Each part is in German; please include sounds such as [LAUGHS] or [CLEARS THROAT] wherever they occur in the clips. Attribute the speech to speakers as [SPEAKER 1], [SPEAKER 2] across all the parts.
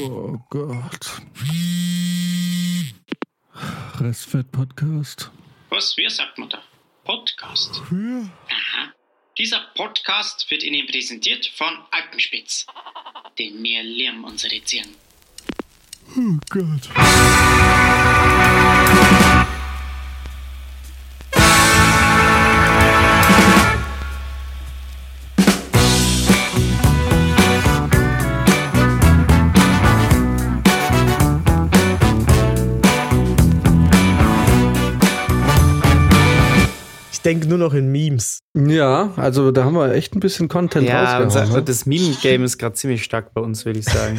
[SPEAKER 1] Oh Gott. Restfett-Podcast.
[SPEAKER 2] Was? Wie sagt man da? Podcast.
[SPEAKER 1] Ja.
[SPEAKER 2] Aha. Dieser Podcast wird Ihnen präsentiert von Alpenspitz. Denn wir lieben unsere Tieren.
[SPEAKER 1] Oh Gott.
[SPEAKER 3] Ich denke nur noch in Memes.
[SPEAKER 1] Ja, also da haben wir echt ein bisschen Content
[SPEAKER 4] Ja,
[SPEAKER 1] rausgehauen.
[SPEAKER 4] unser,
[SPEAKER 1] ne?
[SPEAKER 4] das Meme-Game ist gerade ziemlich stark bei uns, würde ich sagen.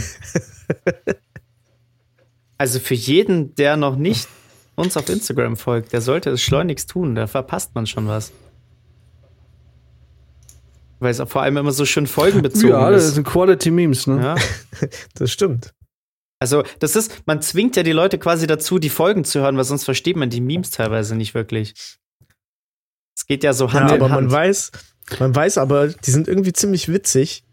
[SPEAKER 4] [LAUGHS] also für jeden, der noch nicht uns auf Instagram folgt, der sollte es schleunigst tun. Da verpasst man schon was. Weil es auch vor allem immer so schön folgenbezogen
[SPEAKER 1] Ja, das
[SPEAKER 4] ist.
[SPEAKER 1] sind Quality Memes, ne?
[SPEAKER 4] Ja. [LAUGHS]
[SPEAKER 3] Das stimmt.
[SPEAKER 4] Also, das ist, man zwingt ja die Leute quasi dazu, die Folgen zu hören, weil sonst versteht man die Memes teilweise nicht wirklich. Geht ja so
[SPEAKER 3] Ja,
[SPEAKER 4] Hand
[SPEAKER 3] aber
[SPEAKER 4] in Hand.
[SPEAKER 3] man weiß, man weiß aber, die sind irgendwie ziemlich witzig.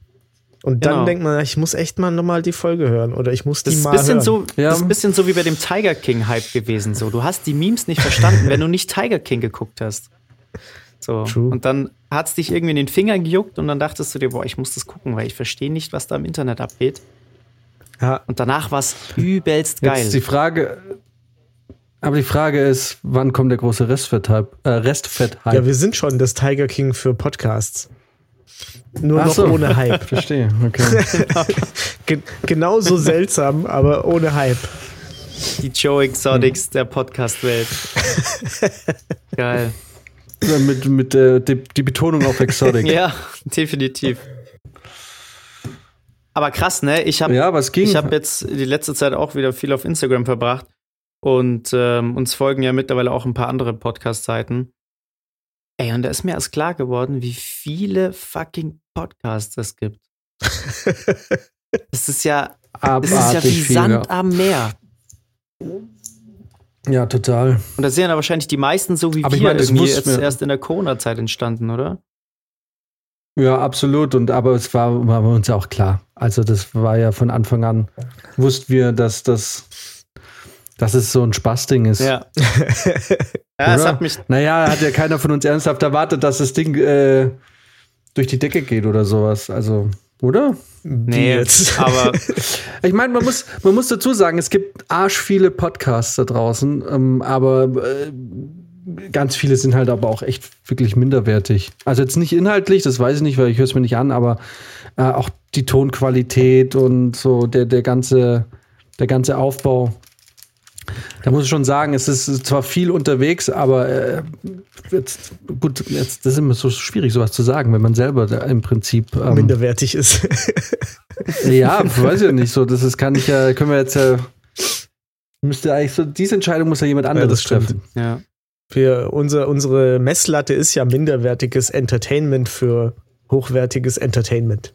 [SPEAKER 3] Und dann
[SPEAKER 4] Genau.
[SPEAKER 3] denkt man, ich muss echt mal nochmal die Folge hören oder ich muss die
[SPEAKER 4] Das ist,
[SPEAKER 3] mal
[SPEAKER 4] ein bisschen
[SPEAKER 3] hören.
[SPEAKER 4] so,
[SPEAKER 1] Ja.
[SPEAKER 4] das ist ein bisschen so wie bei dem Tiger King-Hype gewesen. So. Du hast die Memes nicht verstanden, wenn du nicht Tiger King geguckt hast. So.
[SPEAKER 3] True.
[SPEAKER 4] Und dann hat es dich irgendwie in den Finger gejuckt und dann dachtest du dir, boah, ich muss das gucken, weil ich verstehe nicht, was da im Internet abgeht.
[SPEAKER 3] Ja,
[SPEAKER 4] Und danach war es übelst geil.
[SPEAKER 1] Jetzt die Frage, aber die Frage ist, wann kommt der große Restfett-Hype? Äh, Restfett-Hype.
[SPEAKER 3] ja, wir sind schon das Tiger King für Podcasts. Nur
[SPEAKER 1] Ach
[SPEAKER 3] noch
[SPEAKER 1] so.
[SPEAKER 3] ohne Hype. [LAUGHS]
[SPEAKER 1] Verstehe, okay. [LAUGHS]
[SPEAKER 3] Ge genauso seltsam, aber ohne Hype.
[SPEAKER 4] die Joe Exotics der Podcast-Welt. [LAUGHS] geil.
[SPEAKER 1] Ja, mit mit äh, die, die Betonung auf Exotic.
[SPEAKER 4] Ja, definitiv. Aber krass, ne? Ich habe
[SPEAKER 1] Ja, was ging?
[SPEAKER 4] Ich habe jetzt die letzte Zeit auch wieder viel auf Instagram verbracht und ähm, uns folgen ja mittlerweile auch ein paar andere Podcast-Seiten. Ey, und da ist mir erst klar geworden, wie viele fucking Podcasts es gibt. [LAUGHS] Das ist ja, das ist ja wie
[SPEAKER 1] viel,
[SPEAKER 4] Sand
[SPEAKER 1] ja.
[SPEAKER 4] am Meer.
[SPEAKER 1] ja, total.
[SPEAKER 4] Und da sind ja wahrscheinlich die meisten so wie
[SPEAKER 1] Aber ich
[SPEAKER 4] wir
[SPEAKER 1] meine, das
[SPEAKER 4] irgendwie jetzt
[SPEAKER 1] wir.
[SPEAKER 4] erst in der Corona-Zeit entstanden, oder?
[SPEAKER 1] Ja, absolut. Und aber es war, war uns ja auch klar. Also das war ja von Anfang an, wussten wir, dass das, dass es so ein Spaßding ist.
[SPEAKER 4] Ja. [LAUGHS] ja, es hat mich.
[SPEAKER 1] Naja, hat ja keiner von uns ernsthaft erwartet, dass das Ding äh, durch die Decke geht oder sowas. Also, oder?
[SPEAKER 4] Nee,
[SPEAKER 3] jetzt. [LAUGHS]
[SPEAKER 4] aber
[SPEAKER 1] Ich meine, man muss, man muss dazu sagen, es gibt arsch viele Podcasts da draußen, ähm, aber äh, ganz viele sind halt aber auch echt wirklich minderwertig. Also jetzt nicht inhaltlich, das weiß ich nicht, weil ich höre es mir nicht an, aber äh, auch die Tonqualität und so der, der ganze, der ganze Aufbau. Da muss ich schon sagen, es ist zwar viel unterwegs, aber äh, jetzt, gut, jetzt, das ist immer so schwierig, sowas zu sagen, wenn man selber da im Prinzip ähm,
[SPEAKER 3] minderwertig ist. [LAUGHS]
[SPEAKER 1] ja, weiß ich nicht so. Das ist, kann ich ja, können wir jetzt ja. Müsste eigentlich so, diese Entscheidung muss ja jemand anderes
[SPEAKER 3] das stimmt.
[SPEAKER 1] treffen.
[SPEAKER 4] ja.
[SPEAKER 3] Wir, unser, unsere Messlatte ist ja minderwertiges Entertainment für hochwertiges Entertainment.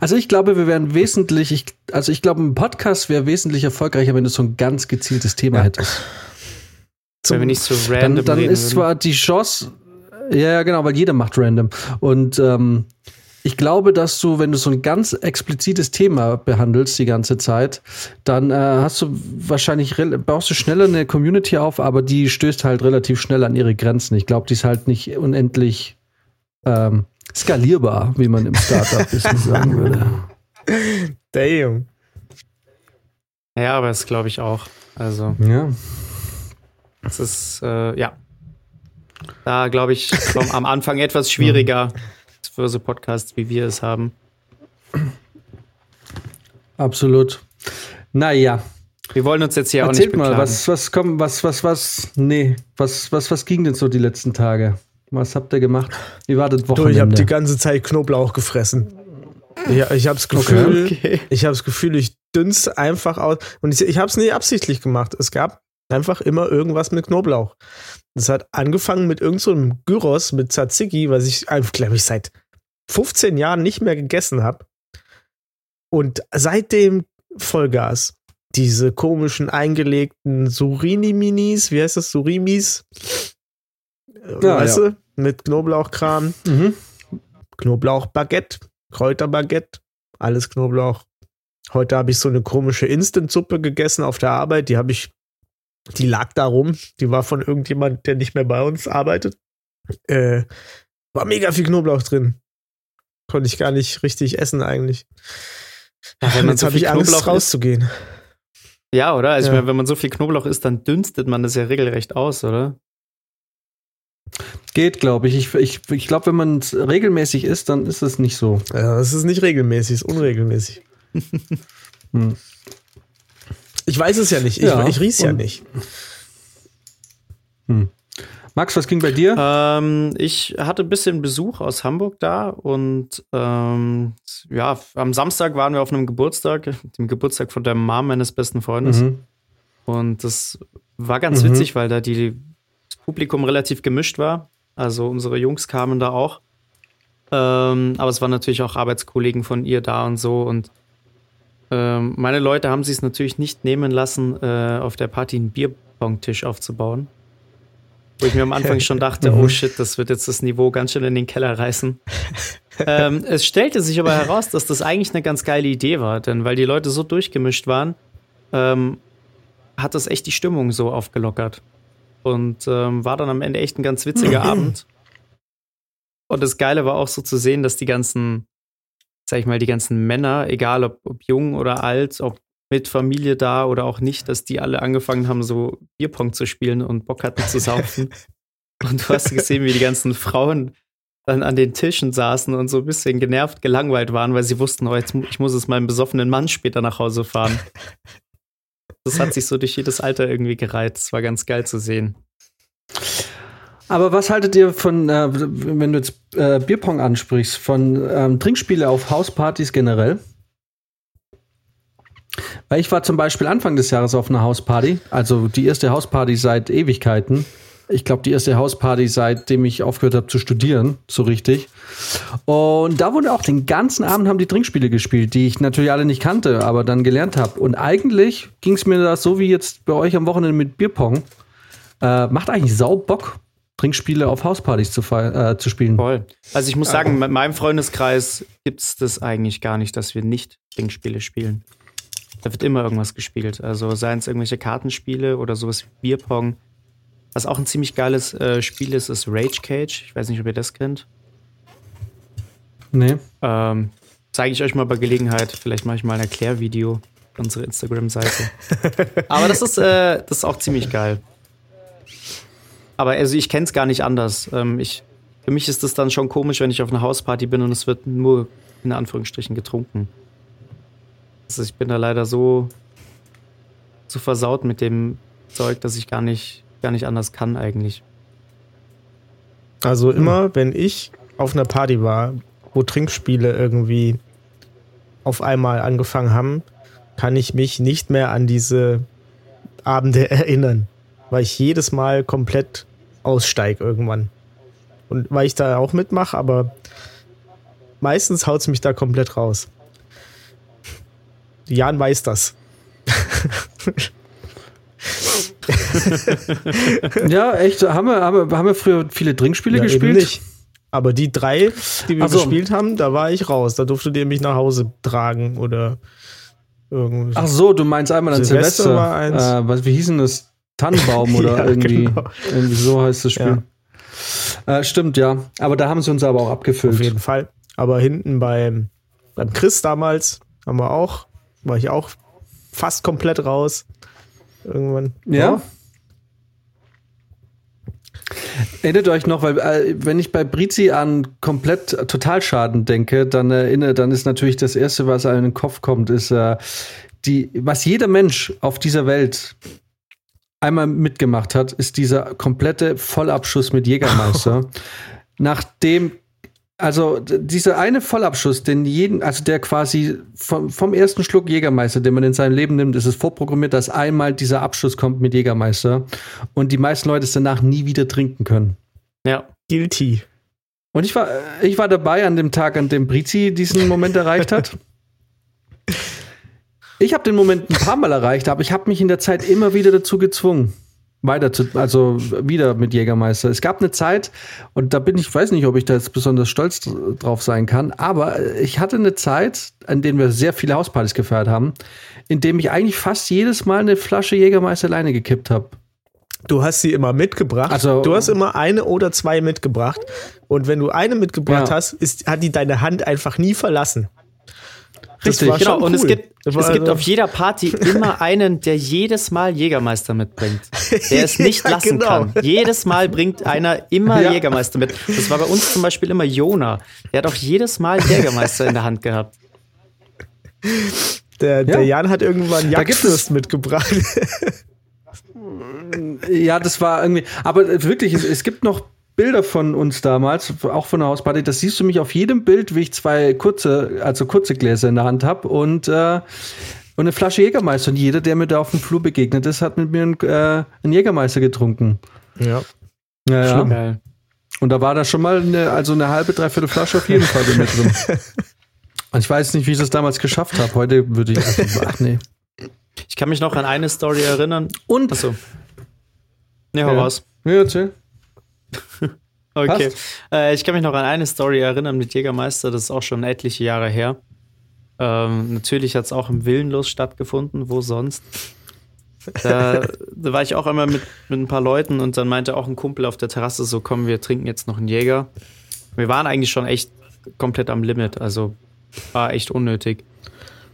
[SPEAKER 1] Also ich glaube, wir wären wesentlich, ich, also ich glaube, ein Podcast wäre wesentlich erfolgreicher, wenn du so ein ganz gezieltes Thema
[SPEAKER 3] Ja.
[SPEAKER 1] hättest.
[SPEAKER 4] wenn wir nicht so
[SPEAKER 1] Dann,
[SPEAKER 4] random
[SPEAKER 1] dann
[SPEAKER 4] reden
[SPEAKER 1] ist zwar die Chance, ja, ja, genau, weil jeder macht random. Und ähm, ich glaube, dass du, wenn du so ein ganz explizites Thema behandelst die ganze Zeit, dann äh, hast du wahrscheinlich, baust du schneller eine Community auf, aber die stößt halt relativ schnell an ihre Grenzen. Ich glaube, die ist halt nicht unendlich ähm, skalierbar, wie man im Startup-Business sagen würde.
[SPEAKER 3] Damn.
[SPEAKER 4] Ja, aber das glaube ich auch. Also,
[SPEAKER 1] Ja.
[SPEAKER 4] es ist, äh, ja. Da glaube ich vom, am Anfang etwas schwieriger für so Podcasts, wie wir es haben.
[SPEAKER 1] Absolut. Naja,
[SPEAKER 4] Wir wollen uns jetzt hier auch nicht
[SPEAKER 1] erzählt mal,
[SPEAKER 4] beklagen.
[SPEAKER 1] was, was kommt, was, was, was, nee, was, was, was ging denn so die letzten Tage? Was habt ihr gemacht? Wie war das
[SPEAKER 3] Du, ich habe die
[SPEAKER 1] Wochenende?
[SPEAKER 3] ganze Zeit Knoblauch gefressen. Ich, ich habe das Gefühl,
[SPEAKER 4] Okay.
[SPEAKER 3] ich habe das Gefühl, ich dünst einfach aus. Und ich, ich habe es nicht absichtlich gemacht. Es gab einfach immer irgendwas mit Knoblauch. Das hat angefangen mit irgendeinem so Gyros mit Tzatziki, was ich einfach, glaube ich, seit 15 Jahren nicht mehr gegessen habe. Und seitdem Vollgas. Diese komischen eingelegten Surini-Minis, wie heißt das? Surimis? Äh,
[SPEAKER 1] Ja,
[SPEAKER 3] weißt
[SPEAKER 1] ja.
[SPEAKER 3] du? Mit Knoblauchkram.
[SPEAKER 1] Mhm.
[SPEAKER 3] Knoblauchbaguette, Kräuterbaguette, alles Knoblauch. Heute habe ich so eine komische Instant-Suppe gegessen auf der Arbeit. Die habe ich, die lag da rum. Die war von irgendjemand, der nicht mehr bei uns arbeitet. Äh, war mega viel Knoblauch drin. Konnte ich gar nicht richtig essen eigentlich.
[SPEAKER 4] Ja, wenn man
[SPEAKER 3] Jetzt
[SPEAKER 4] so
[SPEAKER 3] habe ich Angst
[SPEAKER 4] Knoblauch
[SPEAKER 3] rauszugehen.
[SPEAKER 4] ja, oder? Also
[SPEAKER 3] Ja.
[SPEAKER 4] Ich meine, wenn man so viel Knoblauch isst, dann dünstet man das ja regelrecht aus, oder?
[SPEAKER 1] Geht, glaube ich. Ich, ich, ich glaube, wenn man es regelmäßig isst, dann ist es nicht so.
[SPEAKER 3] Ja, das ist nicht regelmäßig, ist unregelmäßig. [LAUGHS]
[SPEAKER 1] Hm.
[SPEAKER 3] Ich weiß es ja nicht. Ich,
[SPEAKER 1] Ja,
[SPEAKER 3] ich riech's ja nicht.
[SPEAKER 1] Max, was ging bei dir?
[SPEAKER 4] Ähm, ich hatte ein bisschen Besuch aus Hamburg da und ähm, ja, am Samstag waren wir auf einem Geburtstag, dem Geburtstag von der Mom meines besten Freundes.
[SPEAKER 1] Mhm.
[SPEAKER 4] Und das war ganz
[SPEAKER 1] Mhm.
[SPEAKER 4] witzig, weil da die, Publikum relativ gemischt war. Also unsere Jungs kamen da auch. Ähm, aber es waren natürlich auch Arbeitskollegen von ihr da und so. Und ähm, meine Leute haben sich es natürlich nicht nehmen lassen, äh, auf der Party einen Bierpong-Tisch aufzubauen. Wo ich mir am Anfang [LAUGHS] schon dachte, oh shit, das wird jetzt das Niveau ganz schön in den Keller reißen. ähm, es stellte sich aber heraus, dass das eigentlich eine ganz geile Idee war, denn weil die Leute so durchgemischt waren, ähm, hat das echt die Stimmung so aufgelockert. Und ähm, war dann am Ende echt ein ganz witziger [CLEARS THROAT] Abend. Und das Geile war auch so zu sehen, dass die ganzen, sag ich mal, die ganzen Männer, egal ob, ob jung oder alt, ob mit Familie da oder auch nicht, dass die alle angefangen haben, so Bierpong zu spielen und Bock hatten zu saufen. [LAUGHS] und du hast gesehen, wie die ganzen Frauen dann an den Tischen saßen und so ein bisschen genervt, gelangweilt waren, weil sie wussten, oh, jetzt, ich muss es meinem besoffenen Mann später nach Hause fahren. [LAUGHS] Das hat sich so durch jedes Alter irgendwie gereiht. Das war ganz geil zu sehen.
[SPEAKER 1] Aber was haltet ihr von, äh, wenn du jetzt äh, Bierpong ansprichst, von ähm, Trinkspiele auf Hauspartys generell? Weil ich war zum Beispiel Anfang des Jahres auf einer Hausparty, also die erste Hausparty seit Ewigkeiten. Ich glaube, die erste Hausparty, seitdem ich aufgehört habe zu studieren, so richtig. Und da wurde auch den ganzen Abend haben die Trinkspiele gespielt, die ich natürlich alle nicht kannte, aber dann gelernt habe. Und eigentlich ging es mir das so wie jetzt bei euch am Wochenende mit Bierpong. Äh, macht eigentlich sau Bock, Trinkspiele auf Hauspartys zu, äh, zu spielen.
[SPEAKER 4] Voll. Also ich muss sagen, mit meinem Freundeskreis gibt es das eigentlich gar nicht, dass wir nicht Trinkspiele spielen. Da wird immer irgendwas gespielt. Also seien es irgendwelche Kartenspiele oder sowas wie Bierpong. Was auch ein ziemlich geiles äh, Spiel ist, ist Rage Cage. Ich weiß nicht, ob ihr das kennt.
[SPEAKER 1] Nee.
[SPEAKER 4] Ähm, Zeige ich euch mal bei Gelegenheit. Vielleicht mache ich mal ein Erklärvideo auf unsere Instagram-Seite. [LAUGHS] Aber das ist, äh, das ist auch ziemlich geil. Aber also ich kenne es gar nicht anders. Ähm, ich, für mich ist es dann schon komisch, wenn ich auf einer Hausparty bin und es wird nur in Anführungsstrichen getrunken. Also ich bin da leider so, so versaut mit dem Zeug, dass ich gar nicht, gar nicht anders kann eigentlich.
[SPEAKER 3] Also immer, wenn ich auf einer Party war, wo Trinkspiele irgendwie auf einmal angefangen haben, kann ich mich nicht mehr an diese Abende [LAUGHS] erinnern, weil ich jedes Mal komplett aussteige irgendwann. Und weil ich da auch mitmache, aber meistens haut es mich da komplett raus. Jan weiß das. [LAUGHS] [LAUGHS]
[SPEAKER 1] Ja, echt. Haben wir, haben wir, haben wir früher viele Trinkspiele
[SPEAKER 3] Ja, eben
[SPEAKER 1] gespielt?
[SPEAKER 3] nicht. Aber die drei, die wir
[SPEAKER 1] Ach so.
[SPEAKER 3] gespielt haben, da war ich raus. Da durftet ihr mich nach Hause tragen oder irgendwie.
[SPEAKER 1] Ach so, du meinst einmal an
[SPEAKER 3] Silvester
[SPEAKER 1] Silvester.
[SPEAKER 3] war eins.
[SPEAKER 1] Äh, was, wie hieß denn das? Tannenbaum [LAUGHS] oder
[SPEAKER 3] Ja,
[SPEAKER 1] irgendwie,
[SPEAKER 3] genau.
[SPEAKER 1] irgendwie so heißt das Spiel. Äh, stimmt, ja. Aber da haben sie uns aber auch abgefüllt.
[SPEAKER 3] Auf jeden Fall. Aber hinten beim, beim Chris damals haben wir auch, war ich auch fast komplett raus. Irgendwann.
[SPEAKER 1] Ja. Erinnert euch noch, weil äh, wenn ich bei Brizi an komplett äh, Totalschaden denke, dann erinnere, dann ist natürlich das erste, was einem in den Kopf kommt, ist äh, die, was jeder Mensch auf dieser Welt einmal mitgemacht hat, ist dieser komplette Vollabschuss mit Jägermeister. [LAUGHS] Nachdem also dieser eine Vollabschuss, den jeden, also der quasi vom, vom ersten Schluck Jägermeister, den man in seinem Leben nimmt, ist es vorprogrammiert, dass einmal dieser Abschuss kommt mit Jägermeister und die meisten Leute es danach nie wieder trinken können.
[SPEAKER 4] Ja.
[SPEAKER 3] Guilty.
[SPEAKER 1] Und ich war, äh, ich war dabei an dem Tag, an dem Brizi diesen Moment erreicht hat. [LAUGHS] Ich habe den Moment ein paar Mal erreicht, aber ich habe mich in der Zeit immer wieder dazu gezwungen. Weiter zu, also wieder mit Jägermeister. Es gab eine Zeit, und da bin ich, weiß nicht, ob ich da jetzt besonders stolz drauf sein kann, aber ich hatte eine Zeit, an denen wir sehr viele Hauspartys gefeiert haben, in dem ich eigentlich fast jedes Mal eine Flasche Jägermeister alleine gekippt habe.
[SPEAKER 3] Du hast sie immer mitgebracht.
[SPEAKER 1] Also-
[SPEAKER 3] du hast immer eine oder zwei mitgebracht. Und wenn du eine mitgebracht
[SPEAKER 1] Ja.
[SPEAKER 3] hast, ist, hat die deine Hand einfach nie verlassen.
[SPEAKER 1] Richtig,
[SPEAKER 4] Genau, und es gibt, es gibt
[SPEAKER 3] also-
[SPEAKER 4] auf jeder Party [LAUGHS] immer einen, der jedes Mal Jägermeister mitbringt. Der es [LAUGHS] nicht
[SPEAKER 3] Ja,
[SPEAKER 4] lassen
[SPEAKER 3] genau.
[SPEAKER 4] kann. Jedes Mal bringt einer immer
[SPEAKER 1] Ja.
[SPEAKER 4] Jägermeister mit. Das war bei uns zum Beispiel immer Jona. Der hat auch jedes Mal Jägermeister in der Hand gehabt.
[SPEAKER 3] Der, der
[SPEAKER 1] Ja.
[SPEAKER 3] Jan hat irgendwann Jagdfürst mitgebracht.
[SPEAKER 1] Ja, das war irgendwie, aber wirklich, es, es gibt noch Bilder von uns damals, auch von der Hausparty. Das siehst du mich auf jedem Bild, wie ich zwei kurze, also kurze Gläser in der Hand habe und, äh, und eine Flasche Jägermeister. Und jeder, der mir da auf dem Flur begegnet ist, hat mit mir einen, äh, einen Jägermeister getrunken.
[SPEAKER 3] ja.
[SPEAKER 1] Ja, ja.
[SPEAKER 4] Geil.
[SPEAKER 1] Und da war da schon mal eine, also eine halbe, dreiviertel Flasche auf jeden Fall mit drin. [LAUGHS] Und ich weiß nicht, wie ich das damals geschafft habe. Heute würde ich, ach nee.
[SPEAKER 4] Ich kann mich noch an eine Story erinnern.
[SPEAKER 1] Und,
[SPEAKER 4] Achso. Ne, hau
[SPEAKER 1] Ja.
[SPEAKER 4] raus.
[SPEAKER 1] ja, erzähl. [LAUGHS]
[SPEAKER 4] Okay. Äh, ich kann mich noch an eine Story erinnern mit Jägermeister, das ist auch schon etliche Jahre her. Ähm, natürlich hat es auch im Willenlos stattgefunden, wo sonst. Da, [LAUGHS] da war ich auch einmal mit, mit ein paar Leuten und dann meinte auch ein Kumpel auf der Terrasse so, komm, wir trinken jetzt noch einen Jäger. Wir waren eigentlich schon echt komplett am Limit, also war echt unnötig.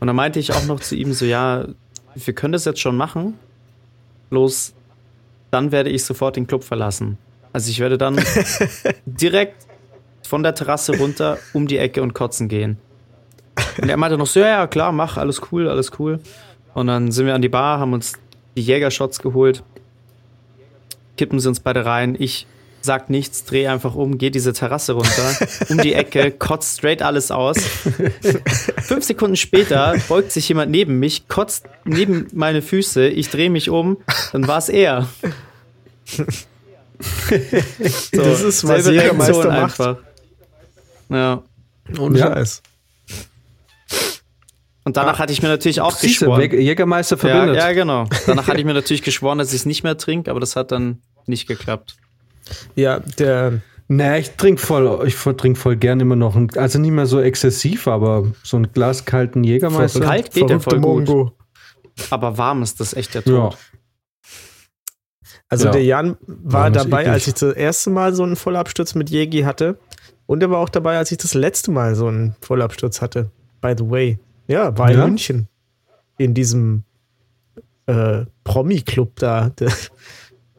[SPEAKER 4] Und dann meinte ich auch noch zu ihm so, ja, wir können das jetzt schon machen, bloß dann werde ich sofort den Club verlassen. Also ich werde dann [LAUGHS] direkt von der Terrasse runter um die Ecke und kotzen gehen. Und er meinte noch so, ja, ja, klar, mach, alles cool, alles cool. Und dann sind wir an die Bar, haben uns die Jägershots geholt, kippen sie uns beide rein. Ich sag nichts, dreh einfach um, geh diese Terrasse runter, um die Ecke, [LAUGHS] kotzt straight alles aus. [LAUGHS] Fünf Sekunden später beugt sich jemand neben mich, kotzt neben meine Füße, ich drehe mich um, dann war es er. [LAUGHS] So,
[SPEAKER 3] Das ist, was Jägermeister
[SPEAKER 4] Reaktion
[SPEAKER 3] macht.
[SPEAKER 4] einfach. Ja.
[SPEAKER 3] Ohne
[SPEAKER 1] Ja.
[SPEAKER 3] Scheiß.
[SPEAKER 4] Und danach hatte ich mir natürlich auch
[SPEAKER 1] Siehst du,
[SPEAKER 4] geschworen.
[SPEAKER 1] Jäger- Jägermeister
[SPEAKER 4] Ja,
[SPEAKER 1] verbindet.
[SPEAKER 4] ja, genau. [LAUGHS] Danach hatte ich mir natürlich geschworen, dass ich es nicht mehr trinke, aber das hat dann nicht geklappt.
[SPEAKER 3] Ja, der,
[SPEAKER 1] Nee, ich trinke voll, ich trinke voll gern immer noch. ein- Also nicht mehr so exzessiv, aber so ein Glas kalten Jägermeister.
[SPEAKER 4] Kalt geht der
[SPEAKER 3] verrückte
[SPEAKER 4] voll gut.
[SPEAKER 3] Mongo.
[SPEAKER 4] Aber warm ist das echt der
[SPEAKER 1] Ja.
[SPEAKER 3] Also
[SPEAKER 1] Ja.
[SPEAKER 3] der Jan war
[SPEAKER 1] ist
[SPEAKER 3] dabei,
[SPEAKER 1] eklig.
[SPEAKER 3] als ich das erste Mal so einen Vollabsturz mit Jägi hatte. Und er war auch dabei, als ich das letzte Mal so einen Vollabsturz hatte. By the way. Ja, war in
[SPEAKER 1] Ja?
[SPEAKER 3] München. In diesem äh, Promi-Club da, [LAUGHS] der,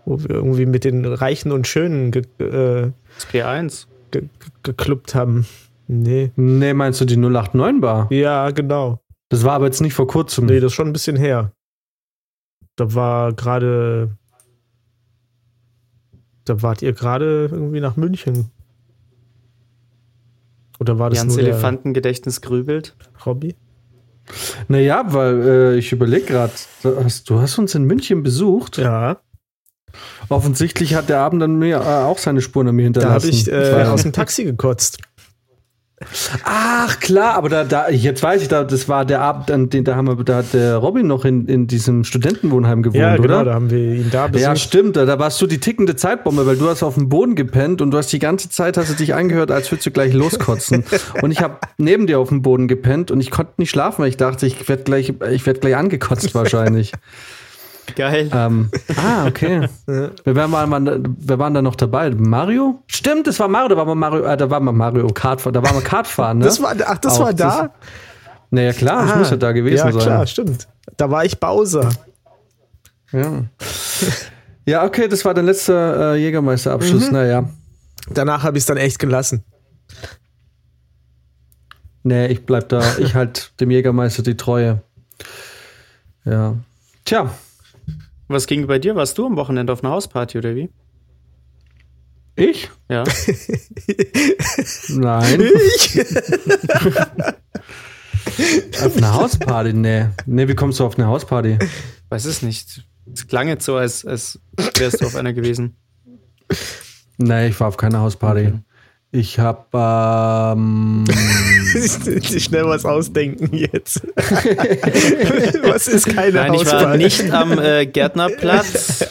[SPEAKER 3] wo wir irgendwie mit den Reichen und Schönen ge, äh,
[SPEAKER 4] Das P1.
[SPEAKER 3] ge, geklubbt haben. Nee.
[SPEAKER 1] Nee, meinst du die 089 Bar?
[SPEAKER 3] Ja, genau.
[SPEAKER 1] Das war aber jetzt nicht vor kurzem.
[SPEAKER 3] Nee, das ist schon ein bisschen her. Da war gerade. Da wart ihr gerade irgendwie nach München. Oder war das
[SPEAKER 4] Jans
[SPEAKER 3] nur
[SPEAKER 4] Elefantengedächtnis grübelt.
[SPEAKER 3] Hobby?
[SPEAKER 1] Naja, weil äh, ich überlege gerade, du hast, uns in München besucht.
[SPEAKER 3] Ja.
[SPEAKER 1] Offensichtlich hat der Abend dann mir äh, auch seine Spuren an mir
[SPEAKER 3] Da
[SPEAKER 1] hinterlassen.
[SPEAKER 3] habe ich äh,
[SPEAKER 1] Weil-
[SPEAKER 3] aus dem Taxi gekotzt.
[SPEAKER 1] Ach klar, aber da, da, jetzt weiß ich, da, das war der Abend, an den da haben wir, da hat der Robin noch in, in diesem Studentenwohnheim gewohnt,
[SPEAKER 3] Ja, genau,
[SPEAKER 1] oder?
[SPEAKER 3] da haben wir ihn da besucht.
[SPEAKER 1] Ja, stimmt. Da, da warst du die tickende Zeitbombe, weil du hast auf dem Boden gepennt und du hast die ganze Zeit hast du dich angehört, als würdest du gleich loskotzen. [LAUGHS] und ich habe neben dir auf dem Boden gepennt und ich konnte nicht schlafen, weil ich dachte, ich werde gleich, ich werde gleich angekotzt wahrscheinlich.
[SPEAKER 4] Geil.
[SPEAKER 1] ähm, ah, okay. [LAUGHS]
[SPEAKER 3] Ja.
[SPEAKER 1] Wer, wer, war, man- wer waren da noch dabei? Mario? Stimmt, das war Mario. Da war mal Mario, äh, da war mal Mario Kart, da war mal Kart fahren, ne?
[SPEAKER 3] Das war, ach, das
[SPEAKER 1] Auch
[SPEAKER 3] war da?
[SPEAKER 1] das- Naja, klar, das
[SPEAKER 3] Ah,
[SPEAKER 1] muss ja da gewesen
[SPEAKER 3] ja,
[SPEAKER 1] sein.
[SPEAKER 3] klar, stimmt. Da war ich Bowser.
[SPEAKER 1] Ja. ja, okay, das war der letzte äh, Jägermeisterabschluss.
[SPEAKER 3] Mhm.
[SPEAKER 1] Naja.
[SPEAKER 3] Danach habe ich es dann echt gelassen.
[SPEAKER 1] Nee, ich bleib da. Ich halt dem Jägermeister die Treue. Ja. Tja,
[SPEAKER 4] Was ging bei dir? Warst du am Wochenende auf einer Hausparty oder wie?
[SPEAKER 1] ich?
[SPEAKER 4] Ja. [LAUGHS]
[SPEAKER 1] Nein.
[SPEAKER 3] Ich? [LAUGHS]
[SPEAKER 1] auf eine Hausparty? Nee. Nee, wie kommst du auf eine Hausparty?
[SPEAKER 4] Weiß es nicht. Es klang jetzt so, als, als wärst du auf einer gewesen.
[SPEAKER 1] Nee, ich war auf keine Hausparty.
[SPEAKER 4] Okay.
[SPEAKER 1] Ich habe ähm, [LAUGHS]
[SPEAKER 3] schnell was ausdenken jetzt. [LAUGHS] was ist keine
[SPEAKER 4] Nein, ich war nicht am äh, Gärtnerplatz.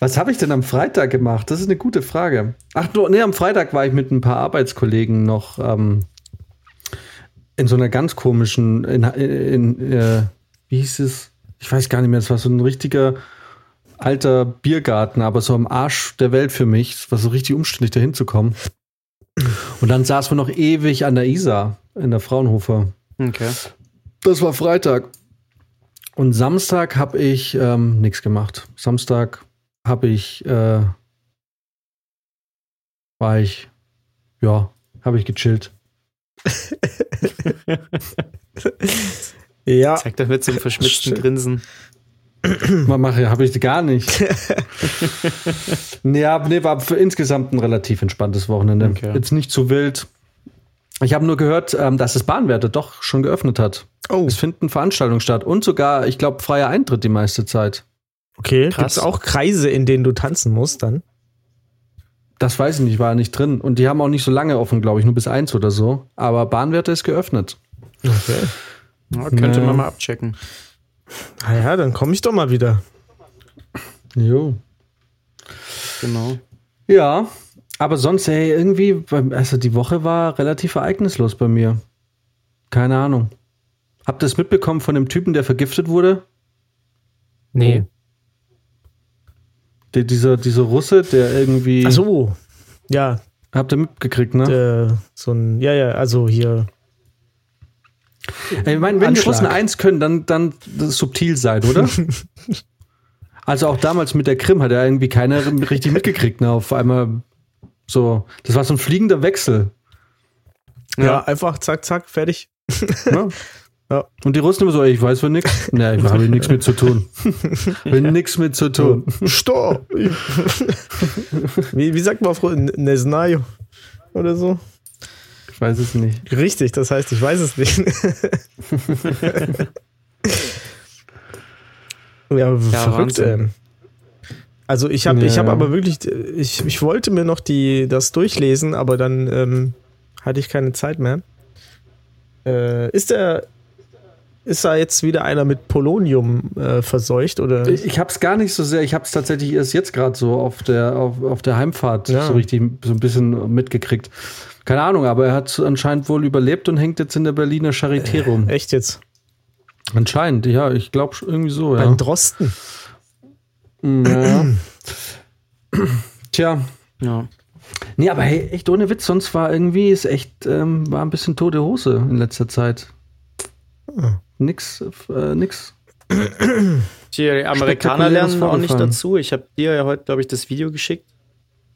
[SPEAKER 1] Was habe ich denn am Freitag gemacht? Das ist eine gute Frage. Ach, du, nee, am Freitag war ich mit ein paar Arbeitskollegen noch ähm, in so einer ganz komischen, in, in, in äh, wie hieß es? Ich weiß gar nicht mehr, es war so ein richtiger alter Biergarten, aber so am Arsch der Welt für mich. Es war so richtig umständlich, da hinzukommen. Und dann saßen wir noch ewig an der Isar in der Fraunhofer.
[SPEAKER 4] Okay.
[SPEAKER 1] Das war Freitag. Und Samstag habe ich ähm, nichts gemacht. Samstag habe ich, äh, war ich, ja, habe ich gechillt. [LAUGHS]
[SPEAKER 3] Ja,
[SPEAKER 4] Zeig doch mit so einem verschmitzten Grinsen.
[SPEAKER 1] Man mache, habe ich gar nicht. [LAUGHS] ja, nee, war für insgesamt ein relativ entspanntes Wochenende.
[SPEAKER 4] Okay.
[SPEAKER 1] Jetzt nicht zu wild. Ich habe nur gehört, ähm, dass das Bahnwärter doch schon geöffnet hat.
[SPEAKER 3] oh,
[SPEAKER 1] Es finden Veranstaltungen statt und sogar, ich glaube, freier Eintritt die meiste Zeit.
[SPEAKER 3] okay. Gibt
[SPEAKER 4] Krass.
[SPEAKER 3] es auch Kreise, in denen du tanzen musst dann?
[SPEAKER 1] Das weiß ich nicht, war ja nicht drin. Und die haben auch nicht so lange offen, glaube ich, nur bis eins oder so. Aber Bahnwärter ist geöffnet.
[SPEAKER 3] Okay.
[SPEAKER 4] Ja, könnte
[SPEAKER 1] Ja.
[SPEAKER 4] man mal abchecken.
[SPEAKER 3] Ah ja, dann komme ich doch mal wieder.
[SPEAKER 1] Jo.
[SPEAKER 4] Genau.
[SPEAKER 1] Ja, aber sonst, ey, irgendwie, beim- also die Woche war relativ ereignislos bei mir. Keine Ahnung. Habt ihr es mitbekommen von dem Typen, der vergiftet wurde?
[SPEAKER 4] Nee.
[SPEAKER 1] Der, dieser, dieser Russe, der irgendwie.
[SPEAKER 3] Ach so. Ja,
[SPEAKER 1] Habt ihr mitgekriegt, ne?
[SPEAKER 3] äh, so ein, ja, ja, also hier.
[SPEAKER 1] Äh, ich meine, wenn
[SPEAKER 3] Anschlag.
[SPEAKER 1] die Russen eins können, dann, dann subtil sein, oder? [LAUGHS] also auch damals mit der Krim hat er irgendwie keiner richtig mitgekriegt. Ne? Auf einmal so, das war so ein fliegender Wechsel.
[SPEAKER 3] Ja, ja einfach zack, zack, fertig.
[SPEAKER 1] Ja. [LAUGHS]
[SPEAKER 3] Ja.
[SPEAKER 1] Und die Russen immer so, ey, ich weiß von nichts. Nee, ich habe nichts mit zu tun. Ich [LAUGHS] Will ja. nichts mit zu tun.
[SPEAKER 3] Stopp! wie, wie sagt man auf Neznajo? Ne oder so?
[SPEAKER 1] Ich weiß es nicht.
[SPEAKER 3] Richtig, das heißt, ich weiß es nicht. [LAUGHS] ja, verrückt.
[SPEAKER 4] Wahnsinn.
[SPEAKER 3] Ähm. Also ich habe ich
[SPEAKER 1] Ja.
[SPEAKER 3] hab aber wirklich, ich, ich wollte mir noch die, das durchlesen, aber dann ähm, hatte ich keine Zeit mehr. Äh, ist der, ist da jetzt wieder einer mit Polonium äh, verseucht oder?
[SPEAKER 1] Ich, ich habe es gar nicht so sehr. Ich habe es tatsächlich erst jetzt gerade so auf der, auf, auf der Heimfahrt
[SPEAKER 3] Ja.
[SPEAKER 1] so richtig so ein bisschen mitgekriegt. Keine Ahnung, aber er hat anscheinend wohl überlebt und hängt jetzt in der Berliner Charité rum.
[SPEAKER 3] Echt jetzt?
[SPEAKER 1] Anscheinend, ja, ich glaube irgendwie so, ja.
[SPEAKER 3] Beim Drosten.
[SPEAKER 1] ja. [CLEARS THROAT] Tja.
[SPEAKER 4] Ja.
[SPEAKER 1] Nee, aber hey, echt ohne Witz, sonst war irgendwie, ist echt, ähm, war ein bisschen tote Hose in letzter Zeit.
[SPEAKER 3] Hm.
[SPEAKER 1] Nix, äh, nix.
[SPEAKER 4] Die Amerikaner lernen auch nicht dazu. Ich habe dir ja heute, glaube ich, das Video geschickt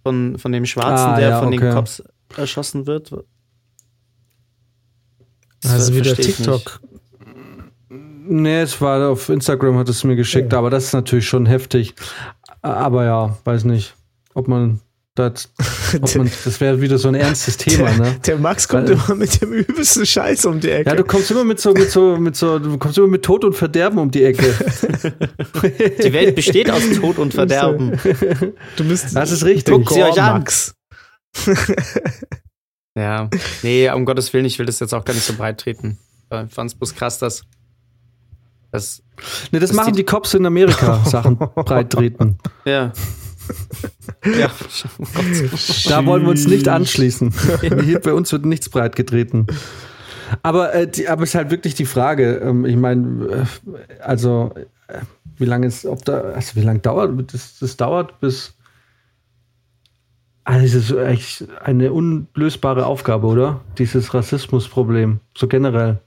[SPEAKER 4] von, von dem Schwarzen,
[SPEAKER 1] Ah,
[SPEAKER 4] der
[SPEAKER 1] ja,
[SPEAKER 4] von
[SPEAKER 1] okay.
[SPEAKER 4] den Cops erschossen wird. Das
[SPEAKER 3] Also wieder TikTok.
[SPEAKER 1] Nee, es war auf Instagram, hat es mir geschickt,
[SPEAKER 3] Ja.
[SPEAKER 1] aber das ist natürlich schon heftig. Aber ja, weiß nicht, ob man das, ob man, [LAUGHS] das wäre wieder so ein ernstes Thema, ne?
[SPEAKER 3] Der Max kommt
[SPEAKER 1] Weil-
[SPEAKER 3] immer mit dem übelsten Scheiß um die Ecke.
[SPEAKER 1] Ja, du kommst immer mit so, mit so, mit so, du kommst immer mit Tod und Verderben um die Ecke.
[SPEAKER 4] Die Welt besteht aus Tod und [LAUGHS] Verderben.
[SPEAKER 3] Du bist
[SPEAKER 1] Das ist richtig.
[SPEAKER 3] Guckt
[SPEAKER 4] sie euch an.
[SPEAKER 3] Max. [LAUGHS]
[SPEAKER 4] Ja. Nee, um Gottes Willen, ich will das jetzt auch gar nicht so breit treten. Ich fand es bloß krass, dass. dass
[SPEAKER 1] Nee, das
[SPEAKER 4] Das
[SPEAKER 1] machen
[SPEAKER 4] die-
[SPEAKER 1] die Cops in Amerika, Sachen breit treten. [LAUGHS]
[SPEAKER 4] ja. ja.
[SPEAKER 1] Da wollen wir uns nicht anschließen. [LAUGHS] Hier bei uns wird nichts breit getreten. Aber, äh, die, aber es ist halt wirklich die Frage, ähm, ich meine, äh, also äh, wie lange ist, ob da, also wie lange dauert, das, das dauert bis, also es ist echt eine unlösbare Aufgabe, oder? Dieses Rassismusproblem, so generell.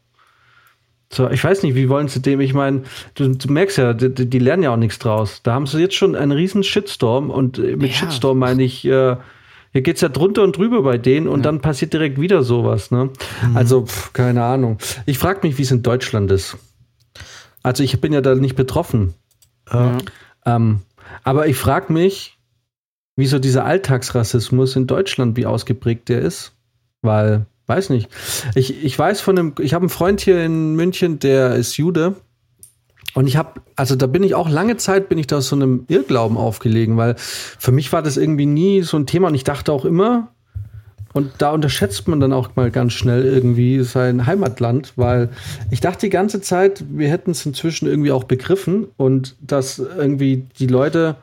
[SPEAKER 1] So, ich weiß nicht, wie wollen sie dem, ich meine, du, du merkst ja, die, die lernen ja auch nichts draus. Da haben sie jetzt schon einen riesen Shitstorm und äh, mit
[SPEAKER 4] Ja.
[SPEAKER 1] Shitstorm meine ich, äh, hier geht's ja drunter und drüber bei denen und dann passiert direkt wieder sowas, ne? Also, pf, keine Ahnung. Ich frage mich, wie es in Deutschland ist. Also, ich bin ja da nicht betroffen.
[SPEAKER 4] Ja.
[SPEAKER 1] Ähm, aber ich frage mich, wie so dieser Alltagsrassismus in Deutschland, wie ausgeprägt der ist. Weil, weiß nicht. Ich, ich weiß von einem, ich habe einen Freund hier in München, der ist Jude. Und ich habe, also da bin ich auch lange Zeit, bin ich da so einem Irrglauben aufgelegen, weil für mich war das irgendwie nie so ein Thema und ich dachte auch immer, und da unterschätzt man dann auch mal ganz schnell irgendwie sein Heimatland, weil ich dachte die ganze Zeit, wir hätten es inzwischen irgendwie auch begriffen und dass irgendwie die Leute